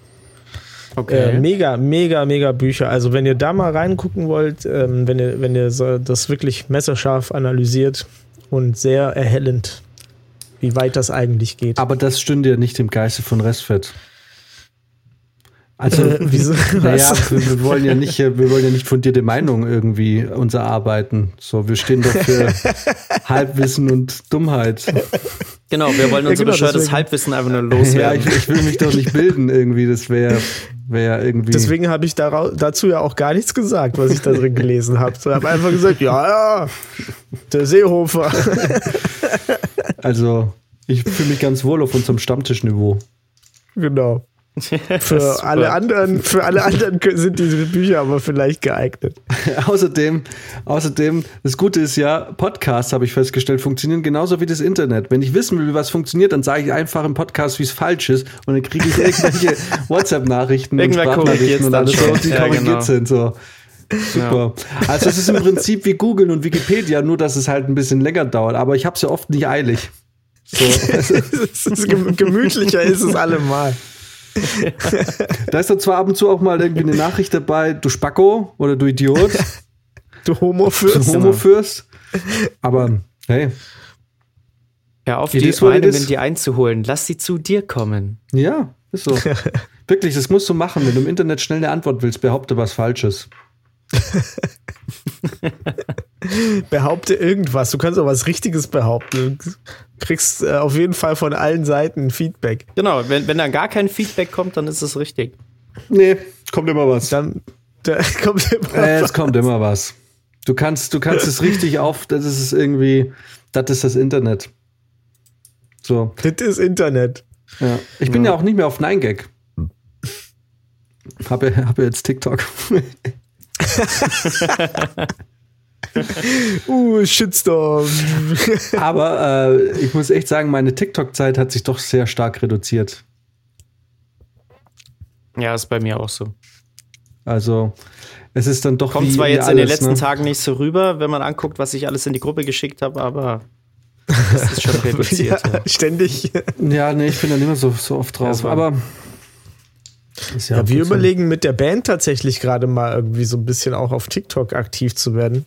[SPEAKER 4] Okay.
[SPEAKER 3] Äh, mega, mega, mega Bücher. Also wenn ihr da mal reingucken wollt, ähm, wenn ihr, wenn ihr so das wirklich messerscharf analysiert und sehr erhellend, wie weit das eigentlich geht.
[SPEAKER 1] Aber das stünde ja nicht im Geiste von Restfett. Also,
[SPEAKER 3] Äh, wieso? [LAUGHS]
[SPEAKER 1] naja,
[SPEAKER 3] Was?
[SPEAKER 1] wir, wir wollen ja nicht, äh, wir wollen ja nicht fundierte Meinung irgendwie uns erarbeiten. So, wir stehen doch für [LAUGHS] Halbwissen und Dummheit.
[SPEAKER 4] Genau, wir wollen unser
[SPEAKER 3] genau,
[SPEAKER 4] bescheuertes
[SPEAKER 3] deswegen-
[SPEAKER 4] Halbwissen einfach nur [LAUGHS]
[SPEAKER 1] Ja,
[SPEAKER 4] loswerden.
[SPEAKER 1] ich, ich will mich doch nicht bilden irgendwie. Das wäre wär irgendwie.
[SPEAKER 3] Deswegen habe ich dazu ja auch gar nichts gesagt, was ich da drin gelesen habe. Ich habe einfach gesagt, ja, ja, der Seehofer.
[SPEAKER 1] Also, ich fühle mich ganz wohl auf unserem Stammtischniveau.
[SPEAKER 3] genau. [LAUGHS] Für alle anderen, für alle anderen sind diese Bücher aber vielleicht geeignet. [LAUGHS]
[SPEAKER 1] außerdem, außerdem, das Gute ist ja, Podcasts, habe ich festgestellt, funktionieren genauso wie das Internet. Wenn ich wissen will, wie was funktioniert, dann sage ich einfach im Podcast, wie es falsch ist und dann kriege ich irgendwelche [LAUGHS] WhatsApp-Nachrichten und Sprachnachrichten und alles, so, die
[SPEAKER 4] Ja,
[SPEAKER 1] korrigiert
[SPEAKER 4] genau.
[SPEAKER 1] sind. So. Super. Also es ist im Prinzip wie Googeln und Wikipedia, nur dass es halt ein bisschen länger dauert. Aber ich habe es ja oft nicht eilig. So,
[SPEAKER 3] Es ist gem- gemütlicher ist es allemal. [LAUGHS]
[SPEAKER 1] da ist dann zwar ab und zu auch mal irgendwie eine Nachricht dabei, du Spacko oder du Idiot,
[SPEAKER 3] Du [LAUGHS]
[SPEAKER 1] du
[SPEAKER 3] Homo-Fürst.
[SPEAKER 1] Homo-Fürst. Aber hey,
[SPEAKER 4] Hör auf, die Meinungen
[SPEAKER 1] is.
[SPEAKER 4] dir einzuholen. Lass sie zu dir kommen.
[SPEAKER 1] Ja, ist so. [LAUGHS] Wirklich, das musst du machen. Wenn du im Internet schnell eine Antwort willst, behaupte was Falsches.
[SPEAKER 3] Behaupte irgendwas. Du kannst auch was Richtiges behaupten. Kriegst äh, auf jeden Fall von allen Seiten Feedback.
[SPEAKER 4] Genau, wenn, wenn da gar kein Feedback kommt, dann ist es richtig.
[SPEAKER 1] Nee, kommt immer was.
[SPEAKER 3] Dann da [LAUGHS] kommt immer
[SPEAKER 1] Äh, es kommt immer was. Du kannst, du kannst es richtig auf, das ist es irgendwie, das ist das Internet. So,
[SPEAKER 3] Das ist Internet.
[SPEAKER 1] ja. Ich bin ja, auch nicht mehr auf 9gag. Habe hab ja jetzt TikTok. [LAUGHS] [LAUGHS] [LAUGHS]
[SPEAKER 3] Uh, Shitstorm. [LAUGHS]
[SPEAKER 1] Aber äh, ich muss echt sagen, meine TikTok-Zeit hat sich doch sehr stark reduziert.
[SPEAKER 4] Ja, ist bei mir auch so.
[SPEAKER 1] Also, es ist dann doch
[SPEAKER 4] Kommt
[SPEAKER 1] wie,
[SPEAKER 4] zwar jetzt in den
[SPEAKER 1] alles,
[SPEAKER 4] letzten
[SPEAKER 1] ne?
[SPEAKER 4] Tagen nicht so rüber, wenn man anguckt, was ich alles in die Gruppe geschickt habe, aber [LAUGHS] das ist schon
[SPEAKER 3] ja,
[SPEAKER 4] reduziert. ja.
[SPEAKER 3] ständig.
[SPEAKER 1] Ja, nee, ich bin da nicht mehr so, so oft drauf.
[SPEAKER 4] War-
[SPEAKER 1] aber
[SPEAKER 3] Ja, wir überlegen mit der Band tatsächlich gerade mal irgendwie so ein bisschen auch auf TikTok aktiv zu werden.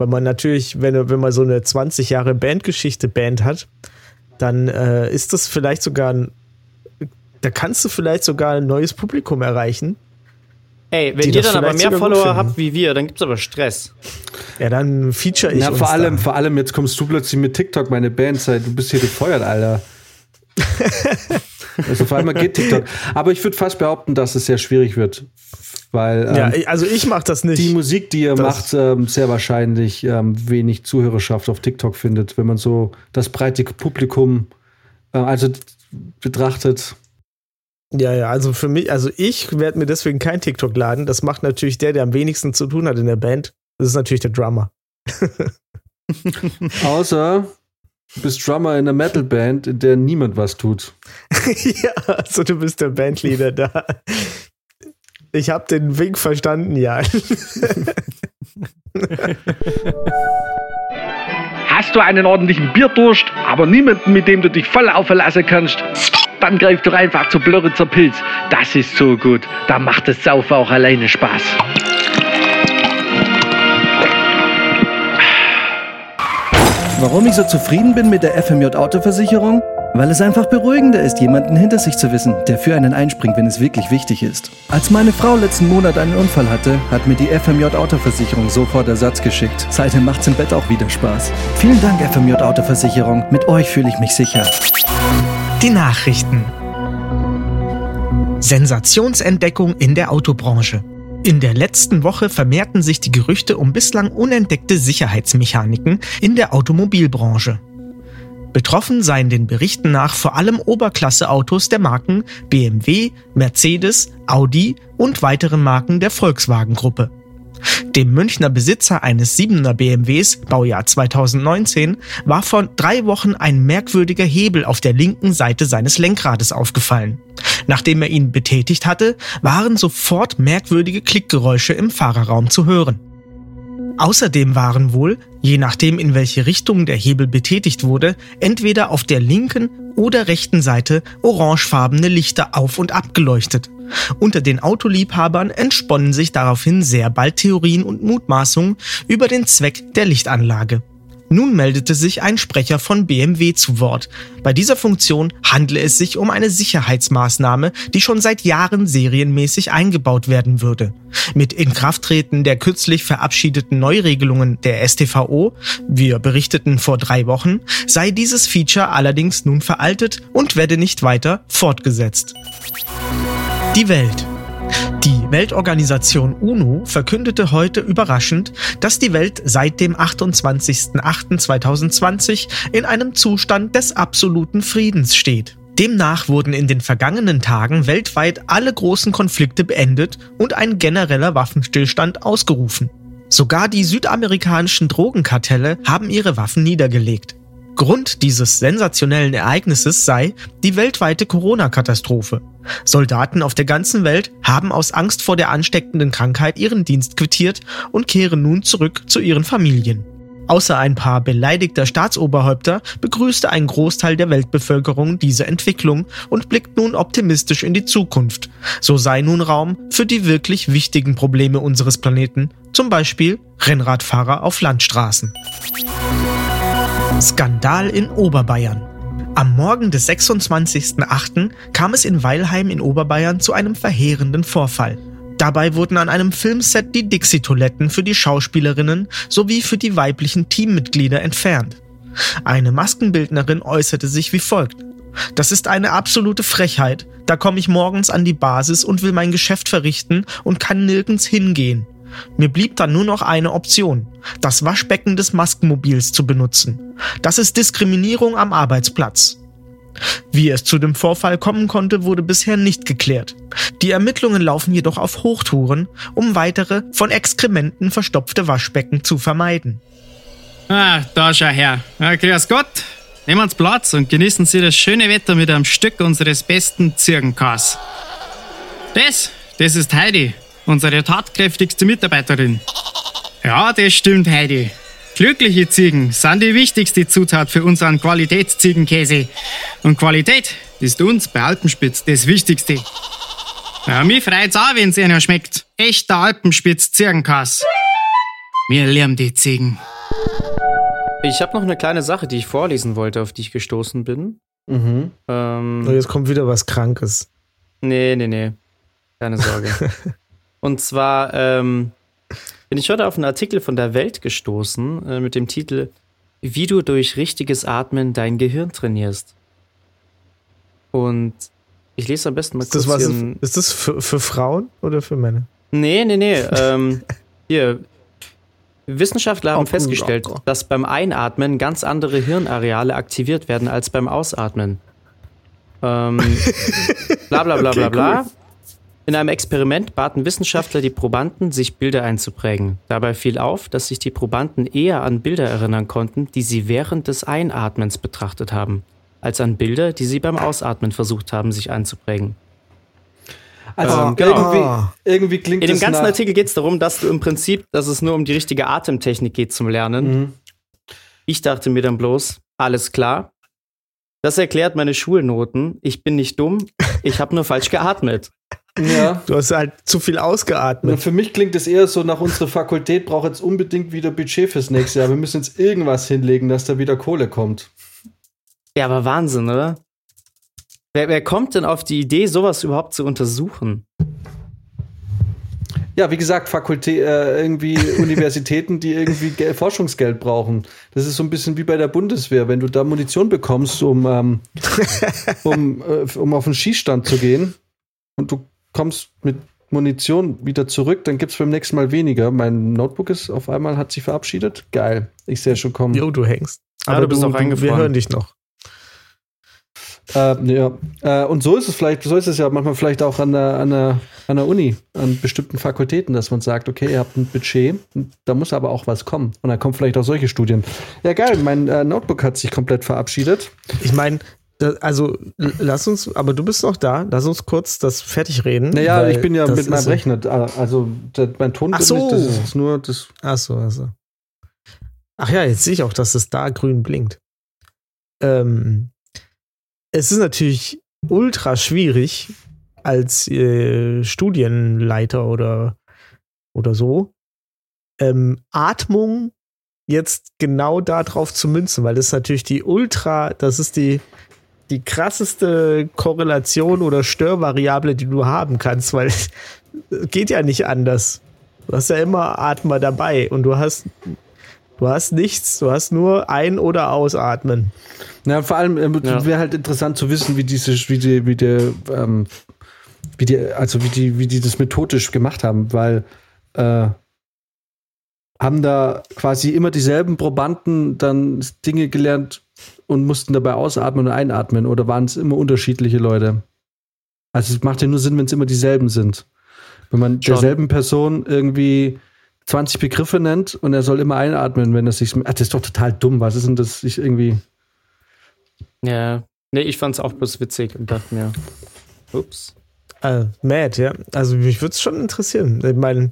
[SPEAKER 3] Weil man natürlich, wenn, wenn man so eine 20 Jahre Bandgeschichte Band hat, dann äh, ist das vielleicht sogar ein, da kannst du vielleicht sogar ein neues Publikum erreichen.
[SPEAKER 4] Ey, wenn ihr dann aber mehr Follower habt wie wir, dann gibt's aber Stress.
[SPEAKER 3] Ja, dann feature ich
[SPEAKER 1] Ja,
[SPEAKER 3] uns
[SPEAKER 1] vor allem,
[SPEAKER 3] da.
[SPEAKER 1] vor allem, jetzt kommst du plötzlich mit TikTok, meine Band, sei, du bist hier gefeuert, Alter. [LAUGHS] also vor allem geht TikTok. Aber ich würde fast behaupten, dass es sehr schwierig wird. Weil ähm,
[SPEAKER 3] Ja, also ich mach das nicht.
[SPEAKER 1] die Musik, die ihr
[SPEAKER 3] Das-
[SPEAKER 1] macht, ähm, sehr wahrscheinlich ähm, wenig Zuhörerschaft auf TikTok findet, wenn man so das breite Publikum äh, also betrachtet.
[SPEAKER 5] Ja, ja, also für mich, also ich werde mir deswegen kein TikTok laden. Das macht natürlich der, der am wenigsten zu tun hat in der Band. Das ist natürlich der Drummer. [LAUGHS]
[SPEAKER 6] Außer du bist Drummer in einer Metalband, in der niemand was tut. [LAUGHS]
[SPEAKER 5] ja, also du bist der Bandleader da. Ich habe den Wink verstanden, ja. [LAUGHS]
[SPEAKER 7] Hast du einen ordentlichen Bierdurst, aber niemanden, mit dem du dich voll aufverlassen kannst? Dann greif doch einfach zu Blöritzer Pilz. Das ist so gut. Da macht das Saufen auch alleine Spaß.
[SPEAKER 1] Warum ich so zufrieden bin mit der FMJ Autoversicherung? Weil es einfach beruhigender ist, jemanden hinter sich zu wissen, der für einen einspringt, wenn es wirklich wichtig ist. Als meine Frau letzten Monat einen Unfall hatte, hat mir die FMJ Autoversicherung sofort Ersatz geschickt. Seitdem macht's im Bett auch wieder Spaß. Vielen Dank, FMJ Autoversicherung. Mit euch fühle ich mich sicher.
[SPEAKER 3] Die Nachrichten. Sensationsentdeckung in der Autobranche. In der letzten Woche vermehrten sich die Gerüchte um bislang unentdeckte Sicherheitsmechaniken in der Automobilbranche. Betroffen seien den Berichten nach vor allem Oberklasse-Autos der Marken BMW, Mercedes, Audi und weiteren Marken der Volkswagen-Gruppe. Dem Münchner Besitzer eines 7er BMWs, Baujahr 2019, war vor drei Wochen ein merkwürdiger Hebel auf der linken Seite seines Lenkrades aufgefallen. Nachdem er ihn betätigt hatte, waren sofort merkwürdige Klickgeräusche im Fahrerraum zu hören. Außerdem waren wohl, je nachdem in welche Richtung der Hebel betätigt wurde, entweder auf der linken oder rechten Seite orangefarbene Lichter auf und abgeleuchtet. Unter den Autoliebhabern entsponnen sich daraufhin sehr bald Theorien und Mutmaßungen über den Zweck der Lichtanlage. Nun meldete sich ein Sprecher von BMW zu Wort. Bei dieser Funktion handle es sich um eine Sicherheitsmaßnahme, die schon seit Jahren serienmäßig eingebaut werden würde. Mit Inkrafttreten der kürzlich verabschiedeten Neuregelungen der STVO, wir berichteten vor drei Wochen, sei dieses Feature allerdings nun veraltet und werde nicht weiter fortgesetzt. Die Welt. Die Weltorganisation UNO verkündete heute überraschend, dass die Welt seit dem 28.08.2020 in einem Zustand des absoluten Friedens steht. Demnach wurden in den vergangenen Tagen weltweit alle großen Konflikte beendet und ein genereller Waffenstillstand ausgerufen. Sogar die südamerikanischen Drogenkartelle haben ihre Waffen niedergelegt. Grund dieses sensationellen Ereignisses sei die weltweite Corona-Katastrophe. Soldaten auf der ganzen Welt haben aus Angst vor der ansteckenden Krankheit ihren Dienst quittiert und kehren nun zurück zu ihren Familien. Außer ein paar beleidigter Staatsoberhäupter begrüßte ein Großteil der Weltbevölkerung diese Entwicklung und blickt nun optimistisch in die Zukunft. So sei nun Raum für die wirklich wichtigen Probleme unseres Planeten, zum Beispiel Rennradfahrer auf Landstraßen. Skandal in Oberbayern. Am Morgen des 26.08. kam es in Weilheim in Oberbayern zu einem verheerenden Vorfall. Dabei wurden an einem Filmset die Dixie-Toiletten für die Schauspielerinnen sowie für die weiblichen Teammitglieder entfernt. Eine Maskenbildnerin äußerte sich wie folgt. Das ist eine absolute Frechheit. Da komme ich morgens an die Basis und will mein Geschäft verrichten und kann nirgends hingehen. Mir blieb dann nur noch eine Option, das Waschbecken des Maskenmobils zu benutzen. Das ist Diskriminierung am Arbeitsplatz. Wie es zu dem Vorfall kommen konnte, wurde bisher nicht geklärt. Die Ermittlungen laufen jedoch auf Hochtouren, um weitere von Exkrementen verstopfte Waschbecken zu vermeiden.
[SPEAKER 8] Ah, da schau her. Ja, grüß Gott. Nehmen Sie Platz und genießen Sie das schöne Wetter mit einem Stück unseres besten Zirkenkas. Das, das ist Heidi, unsere tatkräftigste Mitarbeiterin. Ja, das stimmt, Heidi. Glückliche Ziegen sind die wichtigste Zutat für unseren Qualitätsziegenkäse. Und Qualität ist uns bei Alpenspitz das Wichtigste. Ja, mich freut's auch, wenn's einer schmeckt. Echter Alpenspitz-Ziegenkass. Wir lernen die Ziegen.
[SPEAKER 4] Ich habe noch eine kleine Sache, die ich vorlesen wollte, auf die ich gestoßen bin.
[SPEAKER 6] Mhm.
[SPEAKER 4] Ähm,
[SPEAKER 5] jetzt kommt wieder was Krankes.
[SPEAKER 4] Nee, nee, nee. Keine Sorge. [LAUGHS] Und zwar ähm, bin ich heute auf einen Artikel von der Welt gestoßen äh, mit dem Titel Wie du durch richtiges Atmen dein Gehirn trainierst. Und ich lese am besten mal
[SPEAKER 5] Ist das,
[SPEAKER 4] kurz
[SPEAKER 5] was,
[SPEAKER 4] hier ein-
[SPEAKER 5] ist das für, für Frauen oder für Männer?
[SPEAKER 4] Nee, nee, nee. [LAUGHS] ähm, hier. Wissenschaftler haben
[SPEAKER 5] Oh,
[SPEAKER 4] festgestellt,
[SPEAKER 5] oh, oh.
[SPEAKER 4] dass beim Einatmen ganz andere Hirnareale aktiviert werden als beim Ausatmen. Ähm, [LAUGHS] bla bla bla bla bla. In einem Experiment baten Wissenschaftler die Probanden, sich Bilder einzuprägen. Dabei fiel auf, dass sich die Probanden eher an Bilder erinnern konnten, die sie während des Einatmens betrachtet haben, als an Bilder, die sie beim Ausatmen versucht haben, sich einzuprägen.
[SPEAKER 1] Also
[SPEAKER 4] Ähm, genau.
[SPEAKER 1] irgendwie, irgendwie klingt
[SPEAKER 4] In dem ganzen
[SPEAKER 1] nach,
[SPEAKER 4] Artikel geht es darum, dass du im Prinzip, dass es nur um die richtige Atemtechnik geht zum Lernen.
[SPEAKER 1] Mhm.
[SPEAKER 4] Ich dachte mir dann bloß, alles klar. Das erklärt meine Schulnoten. Ich bin nicht dumm, ich habe nur falsch geatmet.
[SPEAKER 1] Ja.
[SPEAKER 3] Du hast halt zu viel
[SPEAKER 1] Na,
[SPEAKER 3] ausgeatmet.
[SPEAKER 1] Für mich klingt es eher so nach unserer Fakultät braucht jetzt unbedingt wieder Budget fürs nächste Jahr. Wir müssen jetzt irgendwas hinlegen, dass da wieder Kohle kommt.
[SPEAKER 4] Ja, aber Wahnsinn, oder? Wer, wer kommt denn auf die Idee, sowas überhaupt zu untersuchen?
[SPEAKER 1] Ja, wie gesagt, Fakultät, äh, irgendwie [LAUGHS] Universitäten, die irgendwie Gel Forschungsgeld brauchen. Das ist so ein bisschen wie bei der Bundeswehr, wenn du da Munition bekommst, um, ähm, [LAUGHS] um, äh, um auf den Schießstand zu gehen und du kommst mit Munition wieder zurück, dann gibt's beim nächsten Mal weniger. Mein Notebook ist auf einmal, hat sich verabschiedet. Geil. Ich sehe schon kommen.
[SPEAKER 3] Jo, du hängst.
[SPEAKER 4] Ah, du bist auch
[SPEAKER 3] wir
[SPEAKER 4] eingefroren.
[SPEAKER 3] hören dich noch.
[SPEAKER 1] Äh, ja. Äh, und so ist es vielleicht, so ist es ja manchmal vielleicht auch an der, an der, an der Uni, an bestimmten Fakultäten, dass man sagt, okay, ihr habt ein Budget, da muss aber auch was kommen. Und dann kommen vielleicht auch solche Studien. Ja, geil, mein äh, Notebook hat sich komplett verabschiedet.
[SPEAKER 3] Ich meine, also lass uns, aber du bist noch da, lass uns kurz das fertig reden.
[SPEAKER 1] Naja, ich bin ja mit meinem Rechner, also mein Ton
[SPEAKER 3] Ach so.
[SPEAKER 1] das ist nur das.
[SPEAKER 3] Ach so, also. Ach ja, jetzt sehe ich auch, dass es da grün blinkt. Ähm, es ist natürlich ultra schwierig als äh, Studienleiter oder, oder so, ähm, Atmung jetzt genau darauf zu münzen, weil das ist natürlich die ultra, das ist die, die krasseste Korrelation oder Störvariable, die du haben kannst, weil es geht ja nicht anders. Du hast ja immer Atmer dabei und du hast, du hast nichts, du hast nur ein- oder ausatmen.
[SPEAKER 1] Ja, vor allem äh,
[SPEAKER 4] Ja.
[SPEAKER 1] wäre halt interessant zu wissen, wie diese, wie die, wie der, ähm, wie die, also wie die, wie die das methodisch gemacht haben, weil äh, haben da quasi immer dieselben Probanden dann Dinge gelernt und mussten dabei ausatmen und einatmen oder waren es immer unterschiedliche Leute? Also es macht ja nur Sinn, wenn es immer dieselben sind. Wenn man
[SPEAKER 4] Schon.
[SPEAKER 1] derselben Person irgendwie 20 Begriffe nennt und er soll immer einatmen, wenn er sich. Ach, das ist doch total dumm. Was ist denn das? Ich irgendwie.
[SPEAKER 4] Ja. Nee, ich fand's auch bloß witzig und dachte mir, ups.
[SPEAKER 3] Äh, mad, ja. Also mich würde es schon interessieren. Ich meine,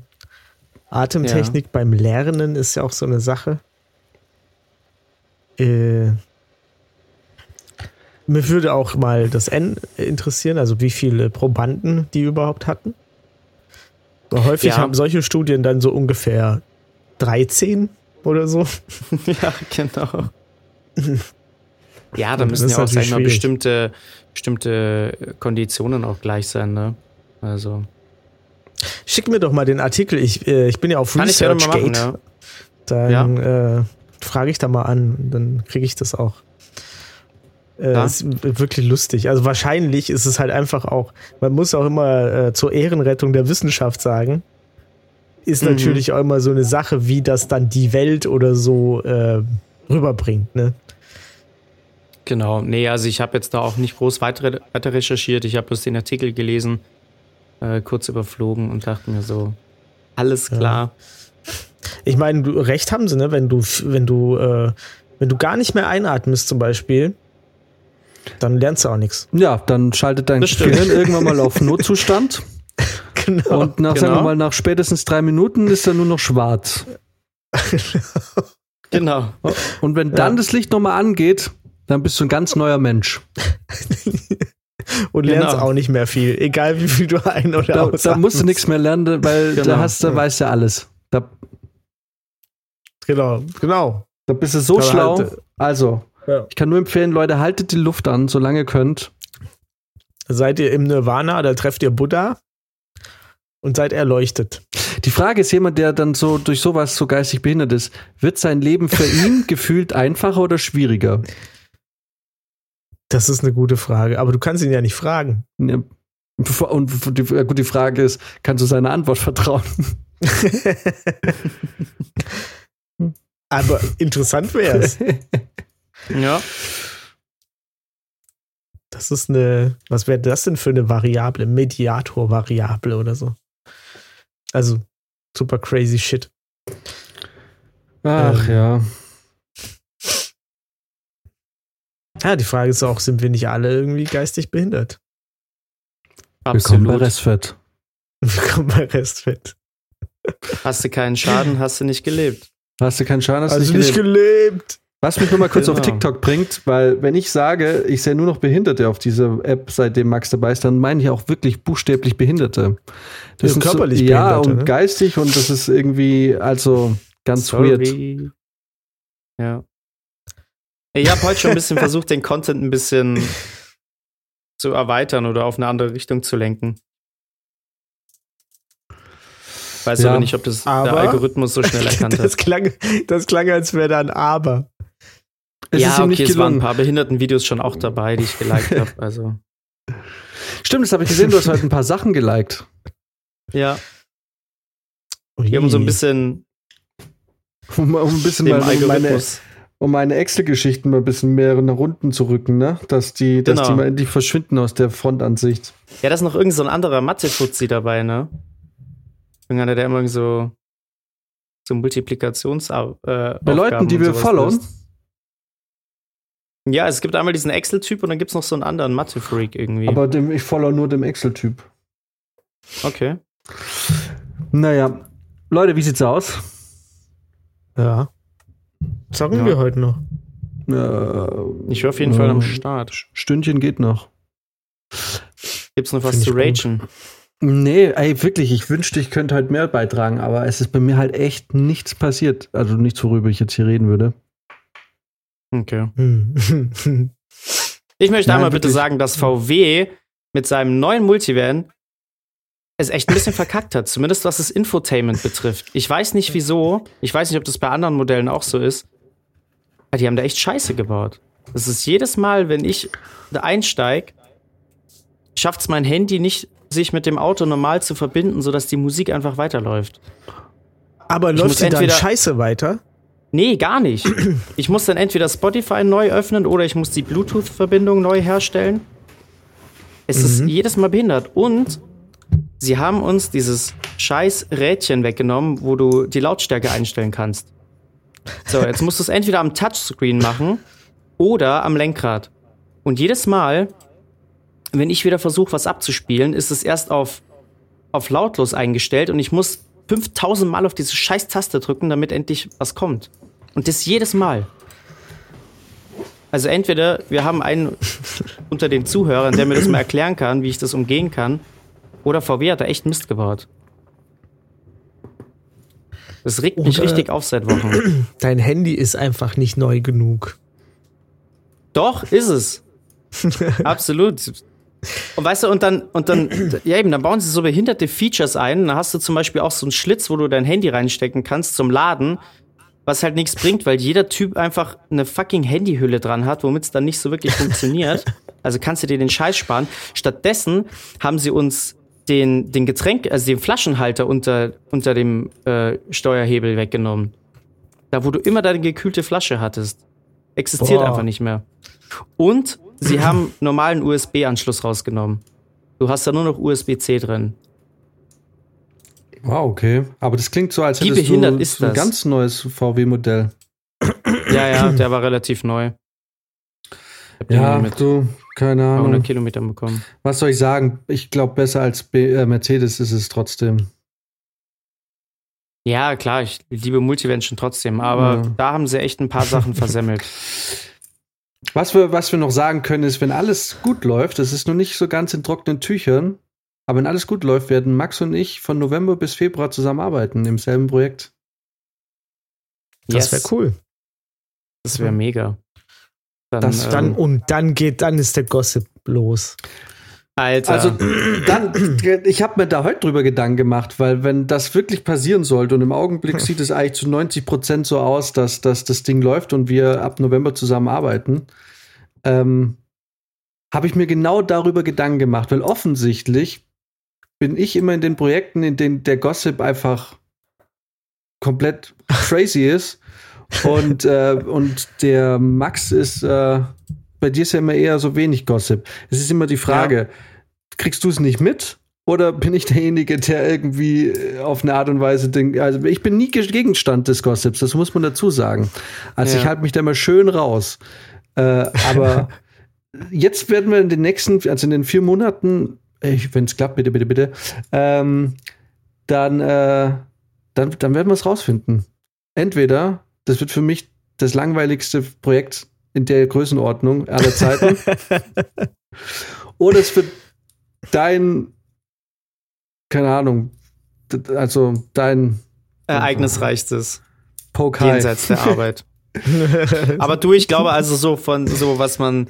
[SPEAKER 3] Atemtechnik beim Lernen ist ja auch so eine Sache. Äh, mich würde auch mal das N interessieren, also wie viele Probanden die überhaupt hatten. Häufig
[SPEAKER 4] Ja.
[SPEAKER 3] haben solche Studien dann so ungefähr 13 oder so. [LAUGHS]
[SPEAKER 4] ja, genau. Ja, da müssen ja auch, sag mal, bestimmte, bestimmte Konditionen auch gleich sein, ne? Also.
[SPEAKER 3] Schick mir doch mal den Artikel. Ich, äh, ich bin ja auf
[SPEAKER 4] Kann ich gerne mal machen,
[SPEAKER 3] ResearchGate.
[SPEAKER 4] ja.
[SPEAKER 3] Dann äh, frage ich da mal an, dann kriege ich das auch. Äh,
[SPEAKER 4] Ja.
[SPEAKER 3] Ist wirklich lustig. Also wahrscheinlich ist es halt einfach auch, man muss auch immer äh, zur Ehrenrettung der Wissenschaft sagen, ist
[SPEAKER 4] Mhm.
[SPEAKER 3] natürlich auch immer so eine Sache, wie das dann die Welt oder so äh, rüberbringt. Ne?
[SPEAKER 4] Genau. Nee, also ich habe jetzt da auch nicht groß weiter, weiter recherchiert. Ich habe bloß den Artikel gelesen, äh, kurz überflogen und dachte mir so, alles klar.
[SPEAKER 3] Ich meine, du recht haben sie, ne? Wenn du, wenn du, äh, wenn du gar nicht mehr einatmest zum Beispiel, dann lernst du auch nichts.
[SPEAKER 1] Ja, dann schaltet dein. Gehirn irgendwann mal auf Notzustand. [LAUGHS]
[SPEAKER 3] Genau.
[SPEAKER 1] Und nach, sagen wir
[SPEAKER 4] Genau.
[SPEAKER 1] mal, nach spätestens drei Minuten ist er nur noch schwarz. [LAUGHS]
[SPEAKER 4] Genau.
[SPEAKER 1] Und wenn dann das Licht nochmal angeht, dann bist du ein ganz neuer Mensch. [LAUGHS]
[SPEAKER 3] Und lernst
[SPEAKER 4] Genau.
[SPEAKER 3] auch nicht mehr viel, egal wie viel du ein- oder
[SPEAKER 1] Da,
[SPEAKER 3] ausatmest.
[SPEAKER 1] da musst du nichts mehr lernen, weil
[SPEAKER 4] Genau.
[SPEAKER 1] da hast du, weißt du alles. Da,
[SPEAKER 3] Genau, genau.
[SPEAKER 1] da bist du so
[SPEAKER 3] Aber
[SPEAKER 1] schlau.
[SPEAKER 3] halt, äh,
[SPEAKER 1] also,
[SPEAKER 3] Ja.
[SPEAKER 1] ich kann nur empfehlen, Leute, haltet die Luft an, solange ihr könnt.
[SPEAKER 3] Seid ihr im Nirvana, da trefft ihr Buddha und seid erleuchtet.
[SPEAKER 1] Die Frage ist, jemand, der dann so durch sowas so geistig behindert ist, wird sein Leben für [LAUGHS] ihn gefühlt einfacher oder schwieriger?
[SPEAKER 3] Das ist eine gute Frage, aber du kannst ihn ja nicht fragen.
[SPEAKER 1] Ja. Und die, gut, die Frage ist, kannst du seiner Antwort vertrauen? [LAUGHS]
[SPEAKER 3] aber interessant wäre es. [LAUGHS]
[SPEAKER 4] Ja.
[SPEAKER 3] Das ist eine, was wäre das denn für eine Variable? Mediator-Variable oder so. Also super crazy shit.
[SPEAKER 1] Ach
[SPEAKER 3] Ähm,
[SPEAKER 1] ja.
[SPEAKER 3] Ja, die Frage ist auch, sind wir nicht alle irgendwie geistig behindert?
[SPEAKER 1] Willkommen bei
[SPEAKER 4] Absolut.
[SPEAKER 1] Restfett. [LAUGHS]
[SPEAKER 3] Willkommen bei Restfett.
[SPEAKER 4] Hast du keinen Schaden, hast du nicht gelebt.
[SPEAKER 1] Hast du keinen Schaden? Hast du
[SPEAKER 3] Also
[SPEAKER 1] nicht
[SPEAKER 3] nicht
[SPEAKER 1] gelebt? Was mich nur mal kurz auf
[SPEAKER 4] Genau.
[SPEAKER 1] TikTok bringt, weil wenn ich sage, ich sehe nur noch Behinderte auf dieser App, seitdem Max dabei ist, dann meine ich auch wirklich buchstäblich Behinderte.
[SPEAKER 3] Ja,
[SPEAKER 1] sind
[SPEAKER 3] körperlich
[SPEAKER 1] so, Ja,
[SPEAKER 3] Behinderte,
[SPEAKER 1] und
[SPEAKER 3] ne?
[SPEAKER 1] geistig und das ist irgendwie, also ganz weird.
[SPEAKER 4] Sorry. Ja. Ich habe heute schon ein bisschen [LAUGHS] versucht, den Content ein bisschen zu erweitern oder auf eine andere Richtung zu lenken. Weiß
[SPEAKER 1] Ja,
[SPEAKER 4] aber nicht, ob das
[SPEAKER 3] aber-
[SPEAKER 4] der Algorithmus so schnell [LAUGHS] erkannt
[SPEAKER 3] Das
[SPEAKER 4] hat.
[SPEAKER 3] klang, das klang, als wäre da ein Aber.
[SPEAKER 1] Es
[SPEAKER 4] ja, okay, es waren ein paar Behinderten-Videos schon auch dabei, die ich geliked habe. [LAUGHS] Also,
[SPEAKER 1] Stimmt, das habe ich gesehen, du hast heute ein paar Sachen geliked.
[SPEAKER 4] ja, die haben so ein bisschen
[SPEAKER 1] Um, um ein bisschen mal um meine, um meine Excel-Geschichten mal ein bisschen mehr nach unten zu rücken, ne? Dass die, dass
[SPEAKER 4] Genau.
[SPEAKER 1] die mal endlich verschwinden aus der Frontansicht.
[SPEAKER 4] Ja, da ist noch irgend so ein anderer Mathe-Fuzzi dabei, ne? Irgendeiner, der immer so, so Multiplikations äh,
[SPEAKER 1] Bei Leuten, die wir followen.
[SPEAKER 4] Ja, es gibt einmal diesen Excel-Typ und dann gibt es noch so einen anderen Mathe-Freak irgendwie.
[SPEAKER 1] Aber dem, ich follow nur dem Excel-Typ.
[SPEAKER 4] okay.
[SPEAKER 1] Naja, Leute, wie sieht's aus?
[SPEAKER 3] Ja. Zocken
[SPEAKER 4] Ja.
[SPEAKER 3] wir heute noch.
[SPEAKER 1] Äh,
[SPEAKER 4] Ich war auf jeden Fall am Start.
[SPEAKER 1] Stündchen geht noch.
[SPEAKER 4] Gibt's noch was
[SPEAKER 3] Find
[SPEAKER 4] zu
[SPEAKER 3] gut.
[SPEAKER 4] ragen?
[SPEAKER 1] Nee, ey, wirklich, ich wünschte, ich könnte halt mehr beitragen, aber es ist bei mir halt echt nichts passiert. Also nichts, worüber ich jetzt hier reden würde.
[SPEAKER 4] Okay. [LAUGHS] Ich möchte
[SPEAKER 1] Nein,
[SPEAKER 4] einmal bitte
[SPEAKER 1] wirklich.
[SPEAKER 4] sagen, dass VW mit seinem neuen Multivan es echt ein bisschen verkackt hat, zumindest was das Infotainment betrifft. Ich weiß nicht wieso, ich weiß nicht, ob das bei anderen Modellen auch so ist, aber die haben da echt Scheiße gebaut. Das ist jedes Mal, wenn ich da einsteig, schafft es mein Handy nicht, sich mit dem Auto normal zu verbinden, sodass die Musik einfach weiterläuft.
[SPEAKER 3] Aber
[SPEAKER 4] muss
[SPEAKER 3] läuft sie dann scheiße weiter?
[SPEAKER 4] Nee, gar nicht. Ich muss dann entweder Spotify neu öffnen oder ich muss die Bluetooth-Verbindung neu herstellen. Es ist jedes Mal behindert. Und sie haben uns dieses scheiß Rädchen weggenommen, wo du die Lautstärke einstellen kannst. So, jetzt musst du es entweder am Touchscreen machen oder am Lenkrad. Und jedes Mal, wenn ich wieder versuche, was abzuspielen, ist es erst auf, auf lautlos eingestellt und ich muss 5000 Mal auf diese scheiß Taste drücken, damit endlich was kommt. Und das jedes Mal. Also entweder wir haben einen [LAUGHS] unter den Zuhörern, der mir das mal erklären kann, wie ich das umgehen kann, oder VW hat da echt Mist gebaut. Das regt mich
[SPEAKER 3] Oder-
[SPEAKER 4] richtig auf seit Wochen. [CLEARS THROAT]
[SPEAKER 3] Dein Handy ist einfach nicht neu genug.
[SPEAKER 4] Doch, ist es. [LAUGHS] Absolut. Und weißt du, und dann, und dann, ja eben, dann bauen sie so behinderte Features ein. Dann hast du zum Beispiel auch so einen Schlitz, wo du dein Handy reinstecken kannst zum Laden, was halt nichts bringt, weil jeder Typ einfach eine fucking Handyhülle dran hat, womit es dann nicht so wirklich funktioniert. [LAUGHS] Also kannst du dir den Scheiß sparen. Stattdessen haben sie uns den, den Getränk, also den Flaschenhalter unter, unter dem äh, Steuerhebel weggenommen. Da, wo du immer deine gekühlte Flasche hattest. Existiert
[SPEAKER 3] Boah.
[SPEAKER 4] einfach nicht mehr. Und sie haben normalen USB-Anschluss rausgenommen. Du hast da nur noch USB-C drin.
[SPEAKER 1] Wow, okay. Aber das klingt so, als
[SPEAKER 4] Wie
[SPEAKER 1] hättest
[SPEAKER 4] behindert
[SPEAKER 1] du
[SPEAKER 4] ist
[SPEAKER 1] ein
[SPEAKER 4] das?
[SPEAKER 1] ganz neues VW-Modell.
[SPEAKER 4] Ja, ja, der war relativ neu.
[SPEAKER 1] Ja, du, keine Ahnung.
[SPEAKER 4] Kilometern bekommen.
[SPEAKER 1] Was soll ich sagen? Ich glaube, besser als B äh, Mercedes ist es trotzdem.
[SPEAKER 4] Ja, klar, ich liebe Multivan schon trotzdem, aber
[SPEAKER 1] Ja.
[SPEAKER 4] da haben sie echt ein paar Sachen versemmelt. [LAUGHS]
[SPEAKER 1] Was wir, was wir noch sagen können, ist, wenn alles gut läuft, das ist noch nicht so ganz in trockenen Tüchern, aber wenn alles gut läuft, werden Max und ich von November bis Februar zusammenarbeiten im selben Projekt.
[SPEAKER 3] Das wäre
[SPEAKER 4] Yes,
[SPEAKER 3] cool.
[SPEAKER 4] Das wäre mega. Dann,
[SPEAKER 1] Das-
[SPEAKER 4] ähm,
[SPEAKER 3] Dann, und dann geht, dann ist der Gossip los.
[SPEAKER 4] Alter.
[SPEAKER 1] Also dann, ich habe mir da heute drüber Gedanken gemacht, weil wenn das wirklich passieren sollte und im Augenblick sieht es eigentlich zu 90 Prozent so aus, dass, dass das Ding läuft und wir ab November zusammenarbeiten, ähm, habe ich mir genau darüber Gedanken gemacht, weil offensichtlich bin ich immer in den Projekten, in denen der Gossip einfach komplett crazy ist und, äh, und der Max ist äh, bei dir ist ja immer eher so wenig Gossip. Es ist immer die Frage, kriegst du es nicht mit? Oder bin ich derjenige, der irgendwie äh, auf eine Art und Weise denkt, also ich bin nie Gegenstand des Gossips, das muss man dazu sagen. Also
[SPEAKER 4] Ja.
[SPEAKER 1] ich halte mich da mal schön raus. Äh, aber [LAUGHS] jetzt werden wir in den nächsten, also in den vier Monaten, wenn es klappt, bitte, bitte, bitte, ähm, dann, äh, dann, dann werden wir es rausfinden. Entweder, das wird für mich das langweiligste Projekt in der Größenordnung aller Zeiten, [LAUGHS] oder es wird dein, keine Ahnung, also dein
[SPEAKER 4] Ereignisreichstes
[SPEAKER 1] Poke High.
[SPEAKER 4] jenseits der Arbeit. [LAUGHS] Aber du, ich glaube also so von so, was man,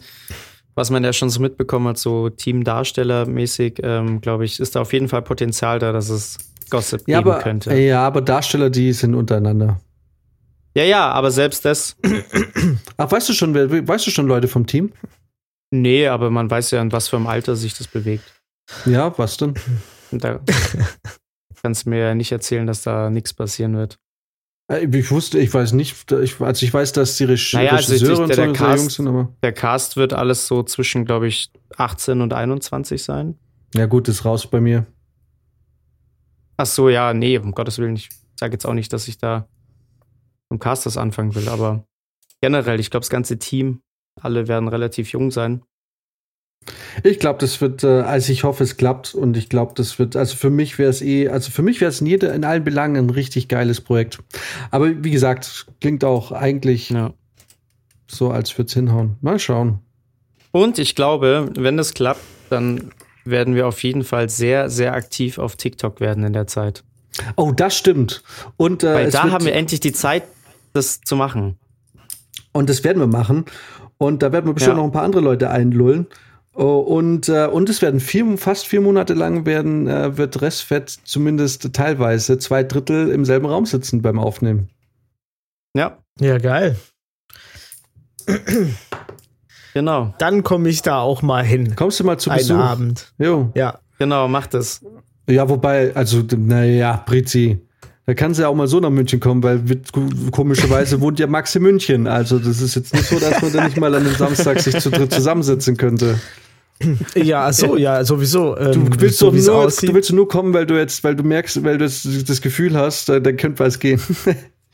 [SPEAKER 4] was man ja schon so mitbekommen hat, so Teamdarstellermäßig, ähm, glaube ich, ist da auf jeden Fall Potenzial da, dass es Gossip
[SPEAKER 1] Ja,
[SPEAKER 4] geben
[SPEAKER 1] aber,
[SPEAKER 4] könnte.
[SPEAKER 1] ja, aber Darsteller, die sind untereinander.
[SPEAKER 4] Ja, ja, aber selbst das, [CLEARS THROAT]
[SPEAKER 1] Ach, weißt du schon, weißt du schon Leute vom Team?
[SPEAKER 4] nee, aber man weiß ja, in was für einem Alter sich das bewegt.
[SPEAKER 1] Ja, was denn?
[SPEAKER 4] Da kannst du mir ja nicht erzählen, dass da nichts passieren wird.
[SPEAKER 1] Äh, Ich wusste, ich weiß nicht, ich, also ich weiß, dass die Reg
[SPEAKER 4] Naja, also ich-
[SPEAKER 1] Regisseure und
[SPEAKER 4] der-
[SPEAKER 1] so
[SPEAKER 4] der
[SPEAKER 1] sehr
[SPEAKER 4] Cast-
[SPEAKER 1] jung sind, aber.
[SPEAKER 4] Der Cast wird alles so zwischen, glaube ich, 18 und 21 sein.
[SPEAKER 1] Ja, gut, ist raus bei mir.
[SPEAKER 4] Ach so, ja, nee, um Gottes Willen. Ich sage jetzt auch nicht, dass ich da im Cast das anfangen will, aber generell, ich glaube, das ganze Team, alle werden relativ jung sein.
[SPEAKER 1] Ich glaube, das wird, äh, also ich hoffe, es klappt und ich glaube, das wird, also für mich wäre es eh, also für mich wäre es in, in allen Belangen ein richtig geiles Projekt. Aber wie gesagt, klingt auch eigentlich
[SPEAKER 4] Ja.
[SPEAKER 1] so, als würde es hinhauen. Mal schauen.
[SPEAKER 4] Und ich glaube, wenn das klappt, dann werden wir auf jeden Fall sehr, sehr aktiv auf TikTok werden in der Zeit.
[SPEAKER 1] Oh, das stimmt. Und, äh,
[SPEAKER 4] Weil da haben wir endlich die Zeit, das zu machen.
[SPEAKER 1] und das werden wir machen. Und da werden wir bestimmt
[SPEAKER 4] Ja.
[SPEAKER 1] noch ein paar andere Leute einlullen. Oh, und, äh, und es werden vier, fast vier Monate lang werden, äh, wird Restfett zumindest teilweise zwei Drittel im selben Raum sitzen beim Aufnehmen.
[SPEAKER 4] Ja,
[SPEAKER 3] Ja, geil.
[SPEAKER 4] genau.
[SPEAKER 3] Dann komme ich da auch mal hin.
[SPEAKER 1] Kommst du mal zu
[SPEAKER 3] Einen
[SPEAKER 1] Besuch?
[SPEAKER 3] Abend.
[SPEAKER 1] Jo.
[SPEAKER 3] Ja.
[SPEAKER 4] Genau, mach das.
[SPEAKER 1] Ja, wobei, also, naja, Brizi, da kann sie ja auch mal so nach München kommen, weil komischerweise wohnt ja Max in München. Also, das ist jetzt nicht so, dass man da nicht mal an einem Samstag sich zu dritt zusammensetzen könnte.
[SPEAKER 3] Ja, so, ja, sowieso.
[SPEAKER 1] Du
[SPEAKER 3] Ähm,
[SPEAKER 1] willst
[SPEAKER 3] so
[SPEAKER 1] doch nur,
[SPEAKER 3] aussieht.
[SPEAKER 1] du willst nur kommen, weil du jetzt, weil du merkst, weil du das, das Gefühl hast, äh, dann könnte was gehen.